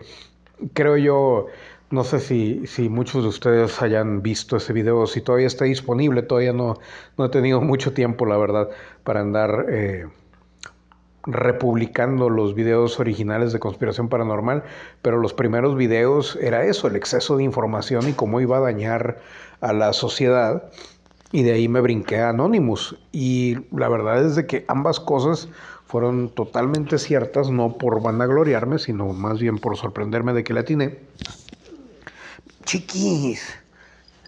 creo yo no sé si, si, muchos de ustedes hayan visto ese video, si todavía está disponible, todavía no, no he tenido mucho tiempo, la verdad, para andar eh, republicando los videos originales de Conspiración Paranormal, pero los primeros videos era eso, el exceso de información y cómo iba a dañar a la sociedad. Y de ahí me brinqué a Anonymous. Y la verdad es de que ambas cosas fueron totalmente ciertas, no por vanagloriarme, sino más bien por sorprenderme de que la atiné. Chiquis,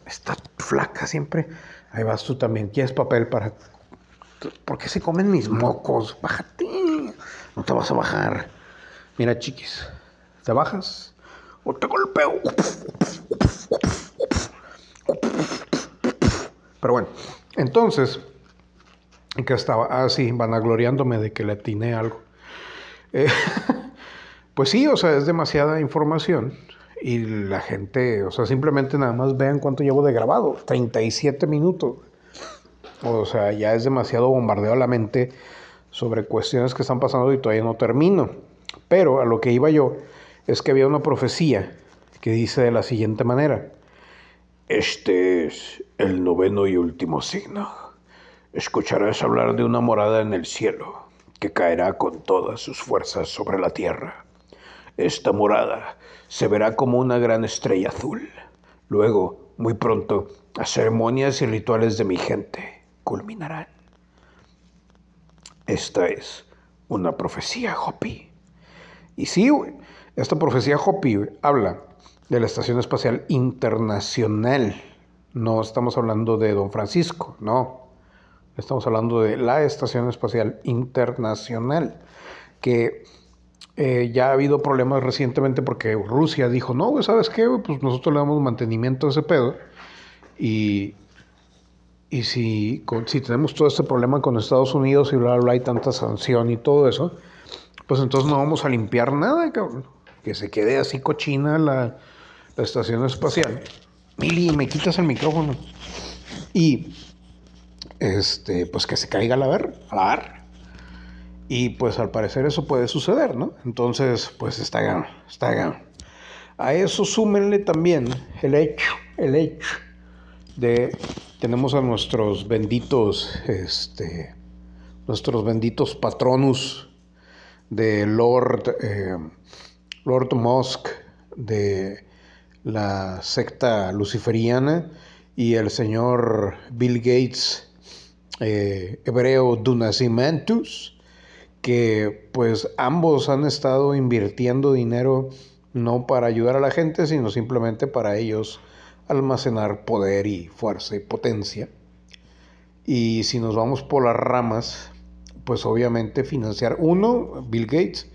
está flaca siempre. Ahí vas tú también. ¿Quieres papel para.? ¿Por qué se comen mis mocos? Bájate. No te vas a bajar. Mira, chiquis. ¿Te bajas? O te golpeo. Pero bueno, entonces. ¿En qué estaba? Ah, sí, vanagloriándome de que le atiné algo. Eh, pues sí, o sea, es demasiada información y la gente, o sea, simplemente nada más vean cuánto llevo de grabado, 37 minutos. O sea, ya es demasiado bombardeo a la mente sobre cuestiones que están pasando y todavía no termino. Pero a lo que iba yo es que había una profecía que dice de la siguiente manera. Este es el noveno y último signo. Escucharás hablar de una morada en el cielo que caerá con todas sus fuerzas sobre la tierra. Esta morada se verá como una gran estrella azul. Luego, muy pronto, las ceremonias y rituales de mi gente culminarán. Esta es una profecía Hopi. Y sí, esta profecía Hopi habla de la Estación Espacial Internacional. No estamos hablando de Don Francisco, no. Estamos hablando de la Estación Espacial Internacional, que eh, ya ha habido problemas recientemente porque Rusia dijo, no, ¿sabes qué? Pues nosotros le damos mantenimiento a ese pedo. Y, y si, si tenemos todo este problema con Estados Unidos y bla, bla, bla, hay tanta sanción y todo eso, pues entonces no vamos a limpiar nada. Que se quede así cochina la, la estación espacial. Mili, me quitas el micrófono. Y, este, pues que se caiga a la ver, a la ver. Y pues al parecer eso puede suceder, ¿no? Entonces, pues está está A eso súmenle también el hecho, el hecho de tenemos a nuestros benditos, este, nuestros benditos patronus de Lord, eh, Lord Musk, de la secta luciferiana, y el señor Bill Gates, eh, hebreo Dunacimentus, que pues ambos han estado invirtiendo dinero no para ayudar a la gente, sino simplemente para ellos almacenar poder y fuerza y potencia. Y si nos vamos por las ramas, pues obviamente financiar, uno, Bill Gates,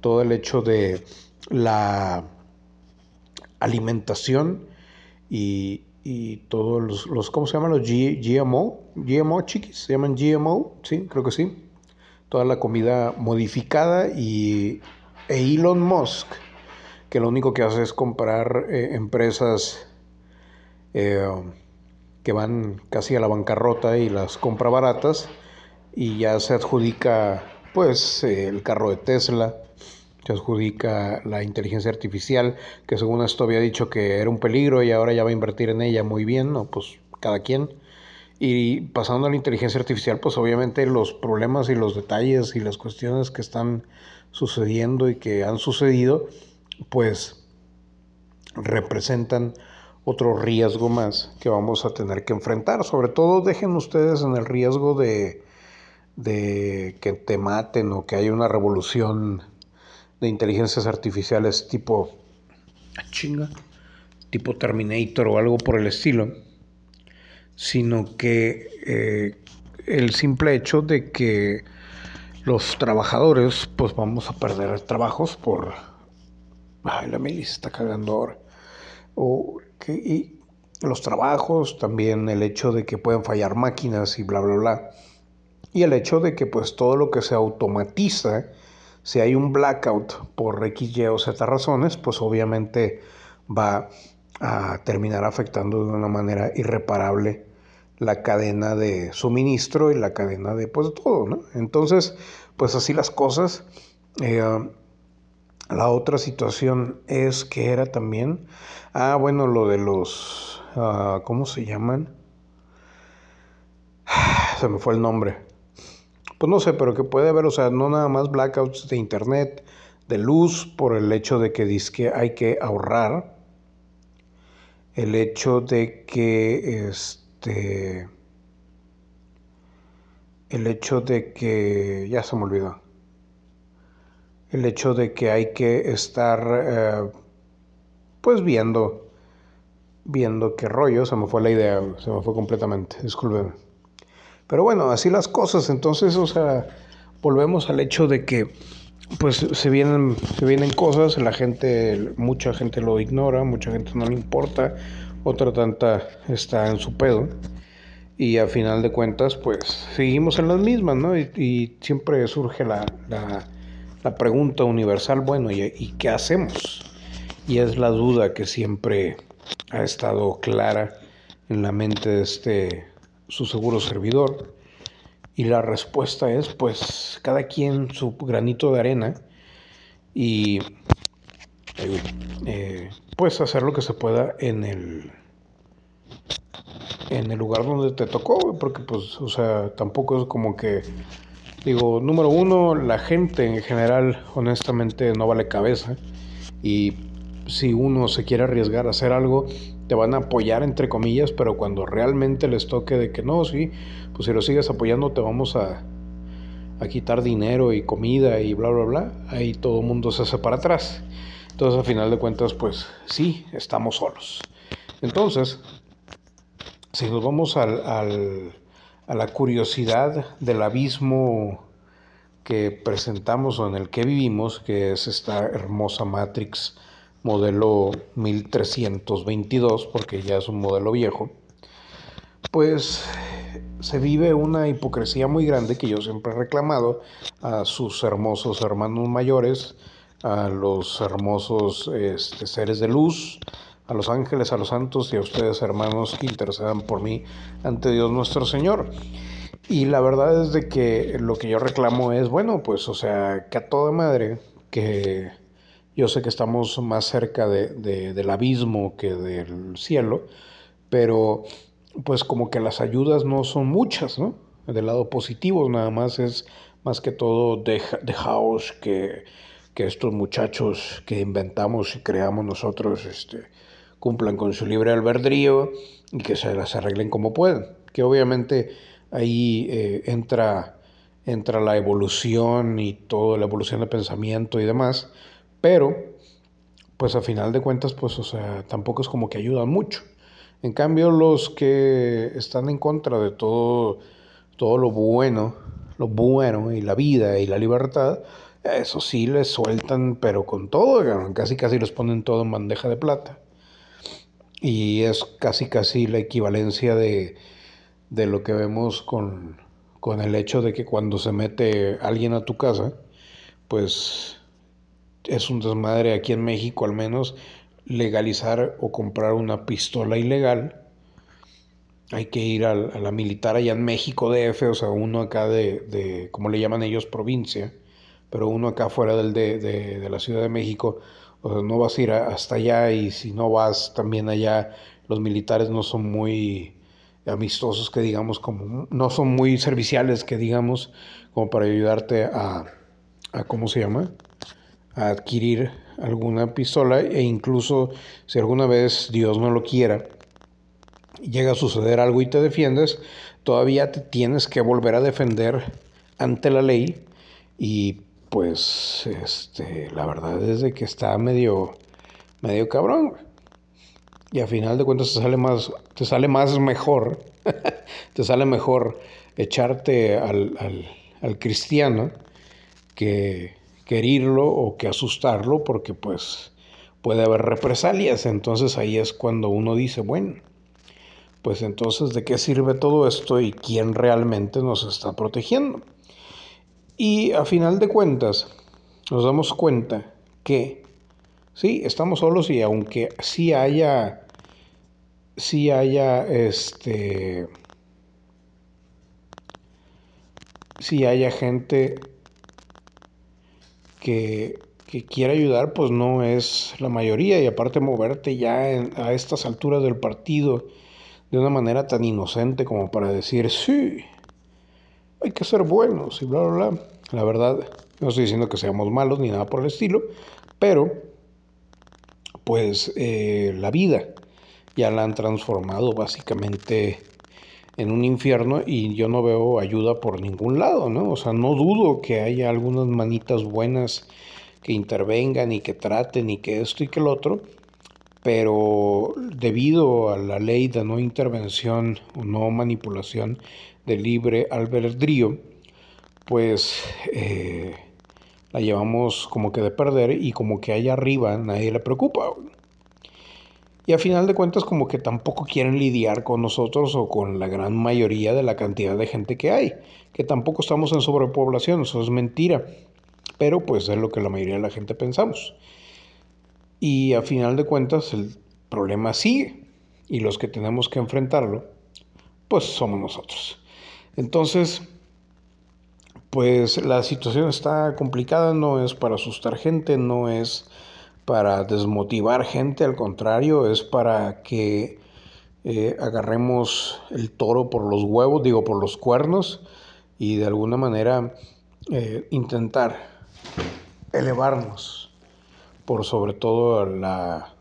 todo el hecho de la alimentación y, y todos los, los, ¿cómo se llaman los GMO? GMO chiquis, se llaman GMO, sí, creo que sí toda la comida modificada y Elon Musk que lo único que hace es comprar eh, empresas eh, que van casi a la bancarrota y las compra baratas y ya se adjudica pues el carro de Tesla, se adjudica la inteligencia artificial, que según esto había dicho que era un peligro y ahora ya va a invertir en ella muy bien, ¿no? Pues cada quien. Y pasando a la inteligencia artificial, pues obviamente los problemas y los detalles y las cuestiones que están sucediendo y que han sucedido, pues representan otro riesgo más que vamos a tener que enfrentar. Sobre todo dejen ustedes en el riesgo de, de que te maten o que haya una revolución de inteligencias artificiales tipo ah, chinga, tipo Terminator o algo por el estilo sino que eh, el simple hecho de que los trabajadores pues vamos a perder trabajos por ay la Mili se está cagando ahora. O que y los trabajos también el hecho de que pueden fallar máquinas y bla bla bla. Y el hecho de que pues todo lo que se automatiza si hay un blackout por X, Y o Z razones pues obviamente va a terminar afectando de una manera irreparable la cadena de suministro y la cadena de pues todo, ¿no? Entonces, pues así las cosas. Eh, la otra situación es que era también, ah, bueno, lo de los, ah, ¿cómo se llaman? Se me fue el nombre. Pues no sé, pero que puede haber, o sea, no nada más blackouts de internet, de luz, por el hecho de que que hay que ahorrar, el hecho de que, este, el hecho de que, ya se me olvidó, el hecho de que hay que estar, eh, pues viendo, viendo qué rollo, se me fue la idea, se me fue completamente, discúlpeme. Pero bueno, así las cosas, entonces, o sea, volvemos al hecho de que, pues se vienen, se vienen cosas, la gente, mucha gente lo ignora, mucha gente no le importa, otra tanta está en su pedo. Y a final de cuentas, pues seguimos en las mismas, ¿no? Y, siempre surge la, la, pregunta universal, bueno, ¿y, ¿y qué hacemos? Y es la duda que siempre ha estado clara en la mente de este su seguro servidor. Y la respuesta es, pues, cada quien su granito de arena y eh, pues hacer lo que se pueda en el en el lugar donde te tocó, porque pues, o sea, tampoco es como que, digo, número uno, la gente en general, honestamente, no vale cabeza, y si uno se quiere arriesgar a hacer algo, te van a apoyar, entre comillas, pero cuando realmente les toque de que no, sí, pues si lo sigues apoyando, te vamos a, a quitar dinero y comida y bla, bla, bla, ahí todo el mundo se hace para atrás. Entonces, a final de cuentas, pues sí, estamos solos. Entonces, si nos vamos al, a la curiosidad del abismo que presentamos o en el que vivimos, que es esta hermosa Matrix modelo 1322, porque ya es un modelo viejo, pues se vive una hipocresía muy grande que yo siempre he reclamado a sus hermosos hermanos mayores, a los hermosos este, seres de luz, a los ángeles, a los santos y a ustedes hermanos que intercedan por mí ante Dios nuestro Señor. Y la verdad es de que lo que yo reclamo es, bueno, pues o sea, que a toda madre, que yo sé que estamos más cerca de, del abismo que del cielo, pero pues como que las ayudas no son muchas, ¿no? Del lado positivo nada más es más que todo de, dejaos que que estos muchachos que inventamos y creamos nosotros este, cumplan con su libre albedrío y que se las arreglen como puedan. Que obviamente ahí eh, entra, entra la evolución y toda la evolución de pensamiento y demás, pero pues a final de cuentas, pues o sea, tampoco es como que ayudan mucho. En cambio, los que están en contra de todo, todo lo bueno, lo bueno y la vida y la libertad, eso sí, les sueltan, pero con todo, casi casi les ponen todo en bandeja de plata. Y es casi casi la equivalencia de, de lo que vemos con, con el hecho de que cuando se mete alguien a tu casa, pues es un desmadre aquí en México al menos legalizar o comprar una pistola ilegal. Hay que ir a, la militar allá en México DF, o sea, uno acá de, de como le llaman ellos, provincia, pero uno acá fuera del de, de, la Ciudad de México, o sea, no vas a ir hasta allá y si no vas también allá, los militares no son muy amistosos que digamos, como no son muy serviciales que digamos, como para ayudarte a, a ¿cómo se llama? Adquirir alguna pistola e incluso si alguna vez Dios no lo quiera, llega a suceder algo y te defiendes, todavía te tienes que volver a defender ante la ley y pues este la verdad es de que está medio medio cabrón y a final de cuentas te sale más te sale más mejor te sale mejor echarte al, al cristiano que, querirlo o que asustarlo porque pues puede haber represalias. Entonces ahí es cuando uno dice, bueno, pues entonces de qué sirve todo esto y quién realmente nos está protegiendo. Y a final de cuentas nos damos cuenta que sí, estamos solos y aunque sí haya, sí haya este, sí haya gente que, quiere ayudar, pues no es la mayoría. Y aparte moverte ya a estas alturas del partido de una manera tan inocente como para decir, sí, hay que ser buenos y bla, bla, bla. La verdad, no estoy diciendo que seamos malos ni nada por el estilo, pero pues eh, la vida ya la han transformado básicamente en un infierno y yo no veo ayuda por ningún lado, ¿no? O sea, no dudo que haya algunas manitas buenas que intervengan y que traten y que esto y que el otro, pero debido a la ley de no intervención o no manipulación de libre albedrío, pues eh, la llevamos como que de perder y como que allá arriba nadie le preocupa. Y a final de cuentas como que tampoco quieren lidiar con nosotros o con la gran mayoría de la cantidad de gente que hay, que tampoco estamos en sobrepoblación, eso es mentira, pero pues es lo que la mayoría de la gente pensamos. Y a final de cuentas el problema sigue y los que tenemos que enfrentarlo, pues somos nosotros. Entonces, pues la situación está complicada, no es para asustar gente, no es para desmotivar gente, al contrario, es para que eh, agarremos el toro por los huevos, digo, por los cuernos, y de alguna manera eh, intentar elevarnos por sobre todo la,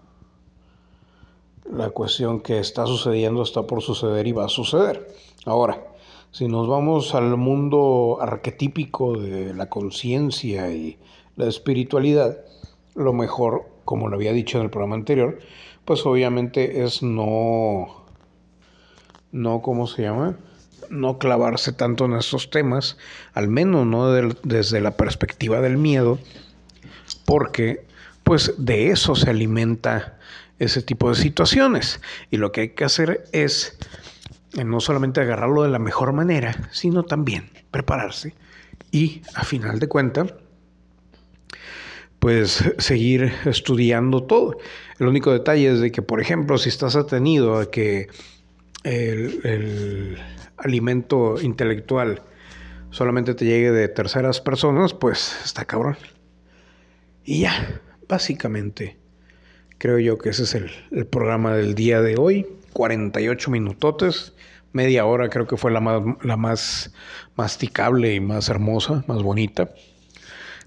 la cuestión que está sucediendo, está por suceder y va a suceder. Ahora, si nos vamos al mundo arquetípico de la conciencia y la espiritualidad, lo mejor, como lo había dicho en el programa anterior, pues obviamente es no, no, ¿cómo se llama? No clavarse tanto en estos temas, al menos no desde la perspectiva del miedo, porque pues de eso se alimenta ese tipo de situaciones. Y lo que hay que hacer es eh, no solamente agarrarlo de la mejor manera, sino también prepararse y a final de cuentas pues seguir estudiando todo. El único detalle es de que, por ejemplo, si estás atenido a que el, alimento intelectual solamente te llegue de terceras personas, pues está cabrón. Y ya, básicamente, creo yo que ese es el, el, programa del día de hoy. 48 minutotes, media hora creo que fue la más, la más masticable y más hermosa, más bonita.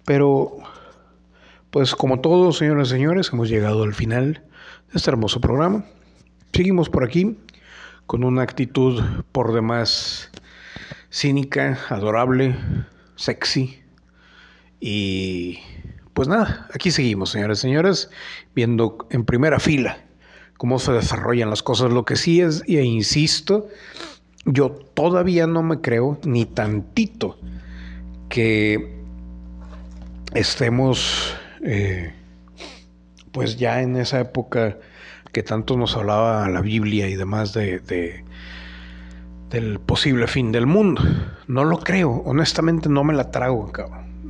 Pero pues como todos, señoras y señores, hemos llegado al final de este hermoso programa. Seguimos por aquí con una actitud por demás cínica, adorable, sexy. Y pues nada, aquí seguimos, señores y señores, viendo en primera fila cómo se desarrollan las cosas. Lo que sí es, e insisto, yo todavía no me creo ni tantito que estemos eh, pues ya en esa época que tanto nos hablaba la Biblia y demás de, del posible fin del mundo. No lo creo, honestamente no me la trago.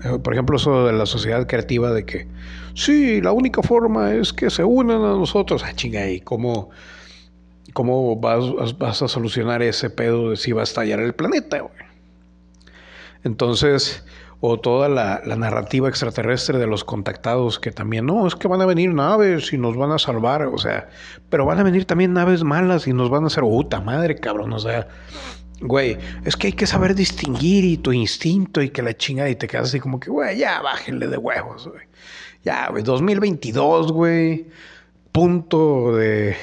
Eh, por ejemplo, eso de la sociedad creativa de que, sí, la única forma es que se unan a nosotros. Ah, chinga, ¿y cómo, cómo vas, vas, a solucionar ese pedo de si va a estallar el planeta, Entonces, o toda la, narrativa extraterrestre de los contactados que también, no, es que van a venir naves y nos van a salvar, o sea, pero van a venir también naves malas y nos van a hacer, puta madre, cabrón, o sea, güey, es que hay que saber distinguir y tu instinto y que la chinga y te quedas así como que, güey, ya bájenle de huevos, güey. Ya, güey, 2022, güey, punto de...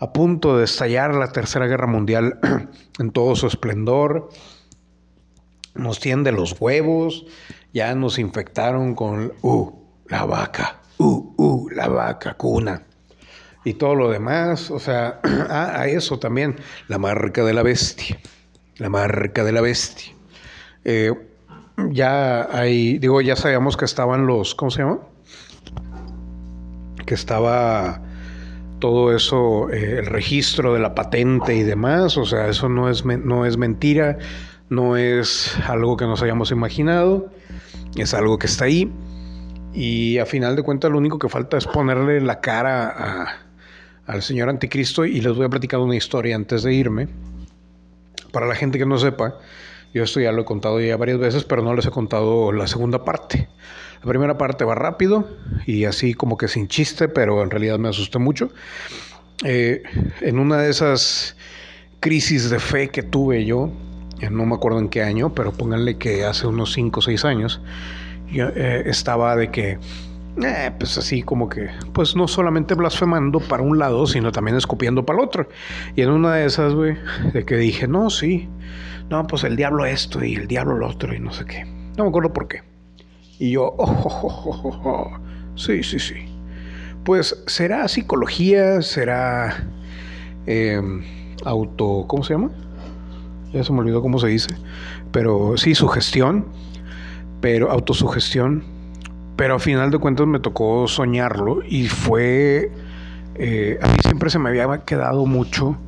a punto de estallar la Tercera Guerra Mundial en todo su esplendor nos tiende los huevos, ya nos infectaron con, uh, la vaca, uh, uh, la vaca cuna. Y todo lo demás, o sea, ah, a eso también, la marca de la bestia, la marca de la bestia. Eh, ya hay, digo, ya sabíamos que estaban los, ¿cómo se llama? Que estaba todo eso, eh, el registro de la patente y demás, o sea, eso no es, no es mentira no es algo que nos hayamos imaginado, es algo que está ahí. Y a final de cuentas lo único que falta es ponerle la cara al Señor Anticristo y les voy a platicar una historia antes de irme. Para la gente que no sepa, yo esto ya lo he contado ya varias veces, pero no les he contado la segunda parte. La primera parte va rápido y así como que sin chiste, pero en realidad me asusté mucho. Eh, en una de esas crisis de fe que tuve yo, no me acuerdo en qué año, pero pónganle que hace unos 5 o 6 años, yo, eh, estaba de que, eh, pues así como que, pues no solamente blasfemando para un lado, sino también escupiendo para el otro. Y en una de esas, güey, de que dije, no, sí, no, pues el diablo esto y el diablo lo otro y no sé qué. No me acuerdo por qué. Y yo, oh, oh, oh, sí, sí, sí. Pues será psicología, será em, auto, ¿cómo se llama? Ya se me olvidó cómo se dice, pero sí, sugestión, pero autosugestión, pero a final de cuentas me tocó soñarlo y fue, eh, a mí siempre se me había quedado mucho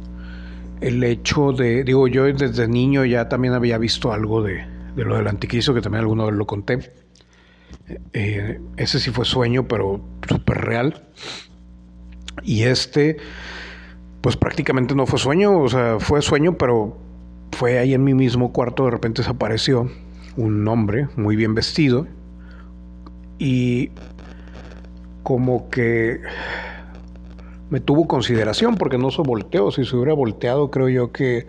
el hecho de, digo, yo desde niño ya también había visto algo de, lo del anticristo, que también alguna vez lo conté. Eh, ese sí fue sueño, pero súper real. Y este, pues prácticamente no fue sueño, o sea, fue sueño, pero fue ahí en mi mismo cuarto, de repente desapareció un hombre muy bien vestido y como que me tuvo consideración porque no se volteó. Si se hubiera volteado, creo yo que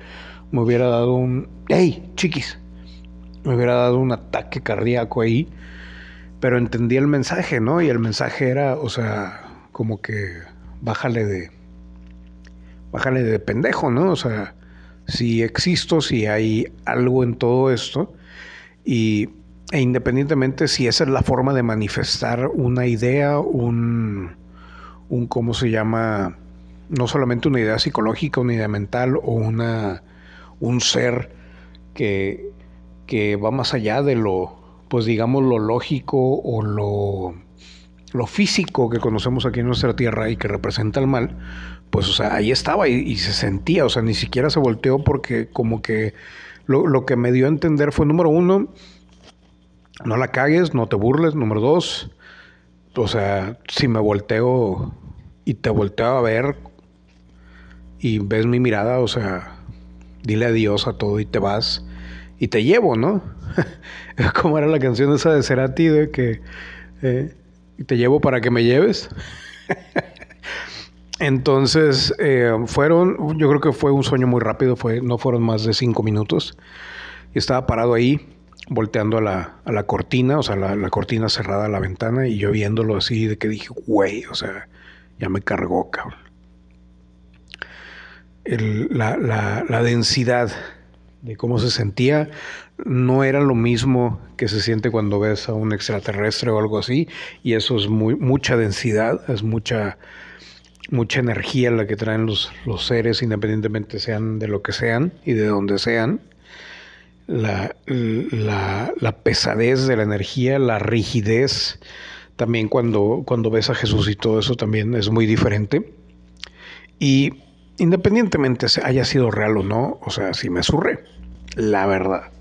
me hubiera dado un... ¡Ey, chiquis! Me hubiera dado un ataque cardíaco ahí. Pero entendí el mensaje, ¿no? Y el mensaje era, o sea, como que bájale de... Bájale de pendejo, ¿no? O sea, si existo, si hay algo en todo esto, y, e independientemente si esa es la forma de manifestar una idea, un, un, ¿cómo se llama? No solamente una idea psicológica, una idea mental o una, un ser que, que va más allá de lo, pues digamos, lo lógico o lo, lo físico que conocemos aquí en nuestra tierra y que representa el mal, pues, o sea, ahí estaba y, se sentía, o sea, ni siquiera se volteó porque como que lo, que me dio a entender fue, número uno, no la cagues, no te burles, número dos, o sea, si me volteo y te volteo a ver y ves mi mirada, o sea, dile adiós a todo y te vas y te llevo, ¿no? Como era la canción esa de Cerati de que eh, te llevo para que me lleves. Entonces, eh, fueron, yo creo que fue un sueño muy rápido, fue, no fueron más de cinco minutos. Y estaba parado ahí, volteando a la, a la cortina, o sea, la, cortina cerrada a la ventana, y yo viéndolo así, de que dije, güey, o sea, ya me cargó, cabrón. la, la densidad de cómo se sentía no era lo mismo que se siente cuando ves a un extraterrestre o algo así, y eso es muy, mucha densidad, es mucha mucha energía la que traen los, los seres, independientemente sean de lo que sean y de donde sean. La, la, pesadez de la energía, la rigidez, también cuando, cuando ves a Jesús y todo eso también es muy diferente. Y independientemente haya sido real o no, o sea, si me surre, la verdad.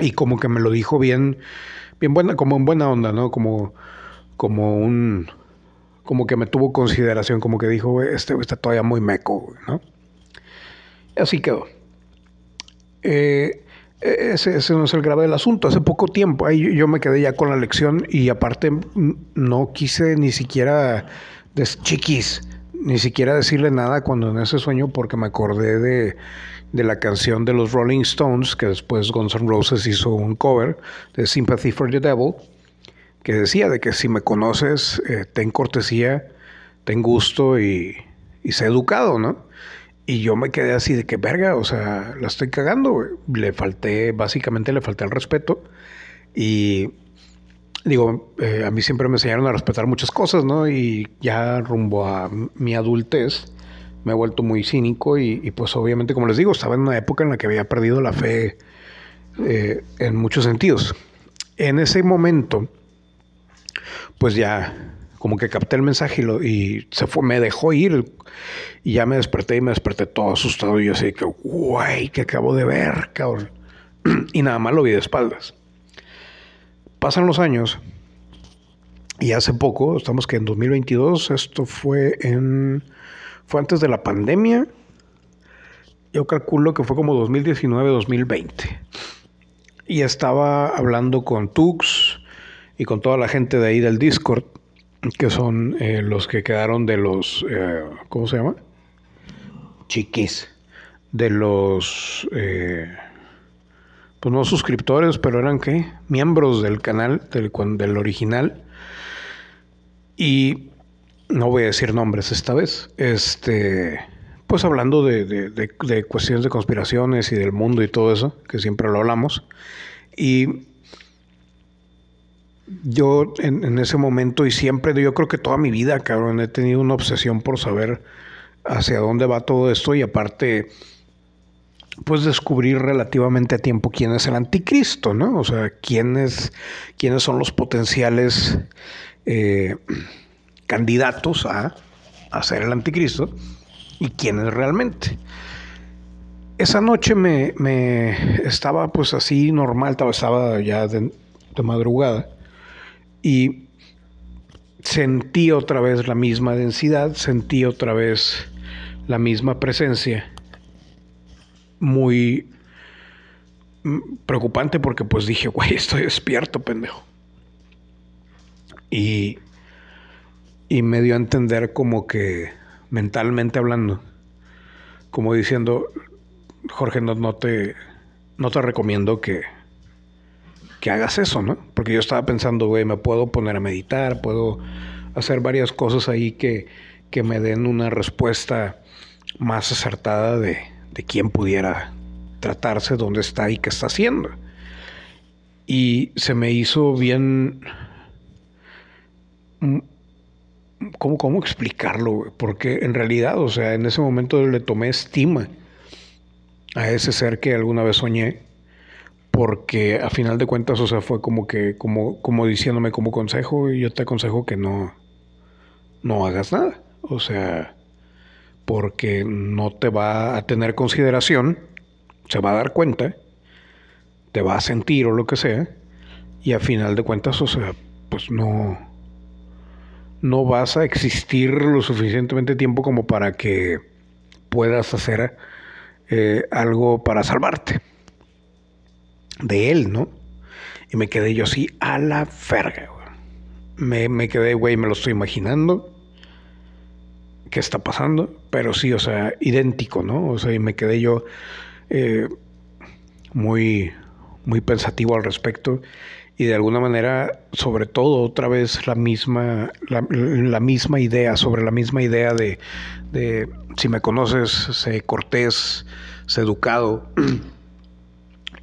Y como que me lo dijo bien, bien buena, como en buena onda, ¿no? Como, como un, como que me tuvo consideración, como que dijo, este está todavía muy meco, ¿no? así quedó. Eh, ese, ese, no es el grave del asunto. Hace poco tiempo, ahí yo me quedé ya con la lección y aparte no quise ni siquiera, chiquis, ni siquiera decirle nada cuando en ese sueño porque me acordé de de la canción de los Rolling Stones, que después Guns N' Roses hizo un cover de Sympathy for the Devil, que decía de que si me conoces, eh, ten cortesía, ten gusto y, y sé educado, ¿no? Y yo me quedé así de que verga, o sea, la estoy cagando, Le falté, básicamente le falté el respeto. Y digo, eh, a mí siempre me enseñaron a respetar muchas cosas, ¿no? Y ya rumbo a mi adultez, me he vuelto muy cínico y, pues obviamente, como les digo, estaba en una época en la que había perdido la fe eh, en muchos sentidos. En ese momento, pues ya como que capté el mensaje y, se fue, me dejó ir y ya me desperté y me desperté todo asustado y yo así que, guay, que acabo de ver, cabrón. y nada más lo vi de espaldas. Pasan los años y hace poco, estamos que en 2022, esto fue en fue antes de la pandemia. Yo calculo que fue como 2019-2020. Y estaba hablando con Tux y con toda la gente de ahí del Discord, que son eh, los que quedaron de los, eh, ¿cómo se llama? Chiquis. De los, eh, pues no suscriptores, pero eran qué? Miembros del canal, del, del original. Y no voy a decir nombres esta vez, este, pues hablando de, cuestiones de conspiraciones y del mundo y todo eso, que siempre lo hablamos. Y yo en, ese momento y siempre, yo creo que toda mi vida, cabrón, he tenido una obsesión por saber hacia dónde va todo esto y aparte, pues descubrir relativamente a tiempo quién es el anticristo, ¿no? O sea, quiénes, quiénes son los potenciales... Eh, candidatos a, a ser el anticristo y quiénes realmente. Esa noche me, estaba pues así normal, estaba ya de, madrugada y sentí otra vez la misma densidad, sentí otra vez la misma presencia. Muy mm, preocupante porque pues dije, güey, estoy despierto, pendejo. Y y me dio a entender como que mentalmente hablando, como diciendo, Jorge, no, no, te, no te recomiendo que, que hagas eso, ¿no? Porque yo estaba pensando, güey, me puedo poner a meditar, puedo hacer varias cosas ahí que, que me den una respuesta más acertada de, de quién pudiera tratarse, dónde está y qué está haciendo. Y se me hizo bien ¿Cómo, cómo explicarlo? Porque en realidad, o sea, en ese momento le tomé estima a ese ser que alguna vez soñé, porque a final de cuentas, o sea, fue como que, como, como diciéndome como consejo, y yo te aconsejo que no, no hagas nada. O sea, porque no te va a tener consideración, se va a dar cuenta, te va a sentir o lo que sea, y a final de cuentas, o sea, pues no, no vas a existir lo suficientemente tiempo como para que puedas hacer eh, algo para salvarte de él, ¿no? Y me quedé yo así a la verga. Me, me quedé, güey, me lo estoy imaginando. ¿Qué está pasando? Pero sí, o sea, idéntico, ¿no? O sea, y me quedé yo eh, muy, muy pensativo al respecto y de alguna manera, sobre todo, otra vez la misma, la, misma idea, sobre la misma idea de, de, si me conoces, sé cortés, sé educado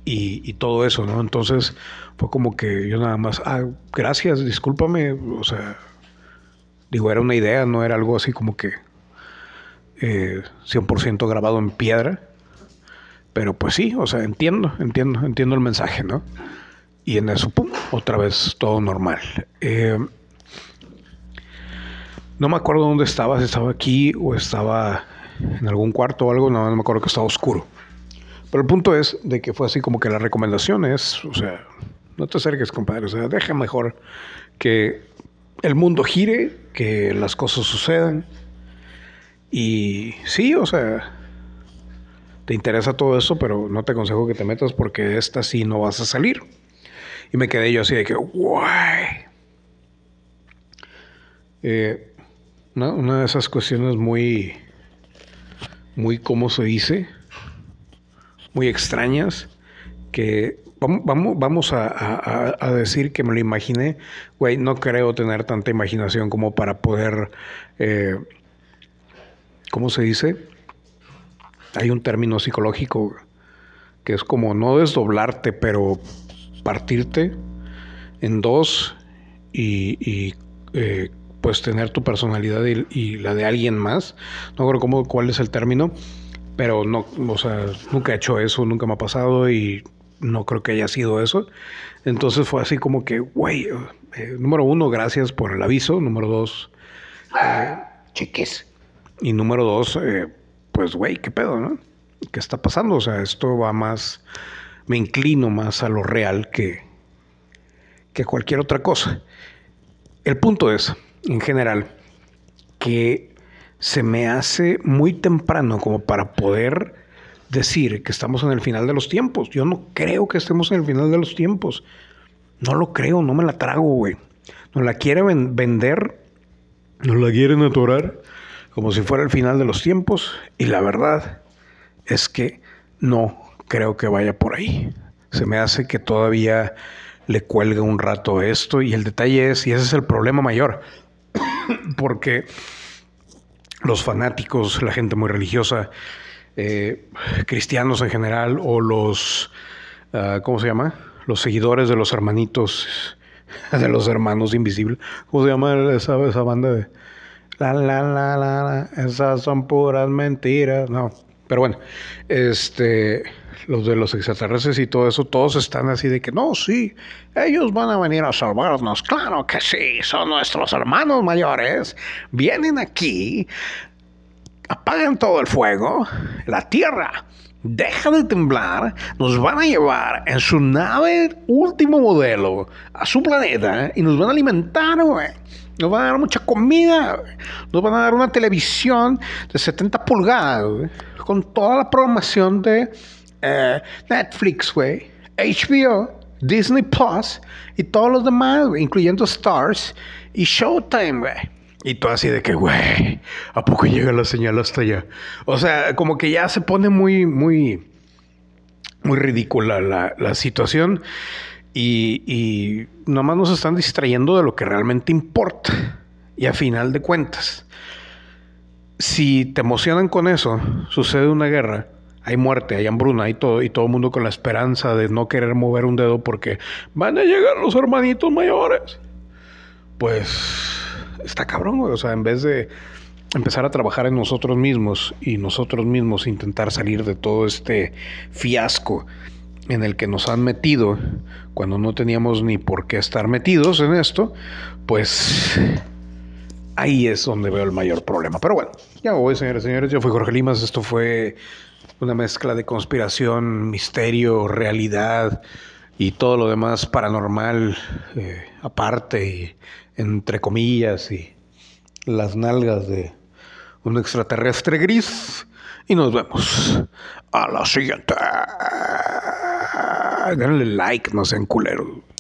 y, todo eso, ¿no? Entonces fue como que yo nada más, ah, gracias, discúlpame, o sea, digo, era una idea, no era algo así como que eh, 100% grabado en piedra, pero pues sí, o sea, entiendo, entiendo, entiendo el mensaje, ¿no? y en eso, pum, otra vez todo normal. Eh, no me acuerdo dónde estaba, si estaba aquí o estaba en algún cuarto o algo, no, me acuerdo que estaba oscuro. Pero el punto es de que fue así como que la recomendación es, o sea, no te acerques, compadre, o sea, deja mejor que el mundo gire, que las cosas sucedan. Y sí, o sea, te interesa todo eso, pero no te aconsejo que te metas porque esta sí no vas a salir. Y me quedé yo así de que, guay. Eh, una, de esas cuestiones muy, muy, ¿cómo se dice? Muy extrañas, que vamos, vamos a, decir que me lo imaginé. No creo tener tanta imaginación como para poder, eh, ¿cómo se dice? hay un término psicológico que es como no desdoblarte, pero partirte en dos y, eh, pues tener tu personalidad y, la de alguien más. No creo cómo, cuál es el término, pero no, o sea, nunca he hecho eso, nunca me ha pasado y no creo que haya sido eso. Entonces fue así como que, güey, eh, número uno, gracias por el aviso. Número dos, eh, cheques. Y número dos, eh, pues, güey, ¿qué pedo, no? ¿Qué está pasando? O sea, esto va más, me inclino más a lo real que, que cualquier otra cosa. El punto es, en general, que se me hace muy temprano como para poder decir que estamos en el final de los tiempos. Yo no creo que estemos en el final de los tiempos. No lo creo, no me la trago, güey. Nos la quieren vender, nos la quieren atorar como si fuera el final de los tiempos y la verdad es que no creo que vaya por ahí. Se me hace que todavía le cuelga un rato esto y el detalle es, y ese es el problema mayor, porque los fanáticos, la gente muy religiosa, eh, cristianos en general o los, ah, ¿cómo se llama? Los seguidores de los hermanitos, de los hermanos invisibles, ¿cómo se llama esa, esa banda de... La, la, la, la, esas son puras mentiras. No, pero bueno, este, los de los extraterrestres y todo eso, todos están así de que no, sí, ellos van a venir a salvarnos. Claro que sí, son nuestros hermanos mayores. Vienen aquí, apagan todo el fuego, la tierra deja de temblar, nos van a llevar en su nave último modelo a su planeta y nos van a alimentar, güey. Nos van a dar mucha comida, nos van a dar una televisión de 70 pulgadas, con toda la programación de eh, Netflix, güey, HBO, Disney Plus y todos los demás, incluyendo Stars y Showtime, güey. Y todo así de que, güey, ¿a poco llega la señal hasta allá? O sea, como que ya se pone muy, muy, muy ridícula la, la situación. Y, y nomás nos están distrayendo de lo que realmente importa. Y a final de cuentas, si te emocionan con eso, sucede una guerra, hay muerte, hay hambruna, hay todo, y todo el mundo con la esperanza de no querer mover un dedo porque van a llegar los hermanitos mayores. Pues está cabrón, güey. O sea, en vez de empezar a trabajar en nosotros mismos y nosotros mismos intentar salir de todo este fiasco en el que nos han metido cuando no teníamos ni por qué estar metidos en esto, pues ahí es donde veo el mayor problema. Pero bueno, ya voy, señores y señores. Yo fui Jorge Limas. Esto fue una mezcla de conspiración, misterio, realidad y todo lo demás paranormal eh, aparte y entre comillas y las nalgas de un extraterrestre gris y nos vemos a la siguiente. Denle like, no sean culeros.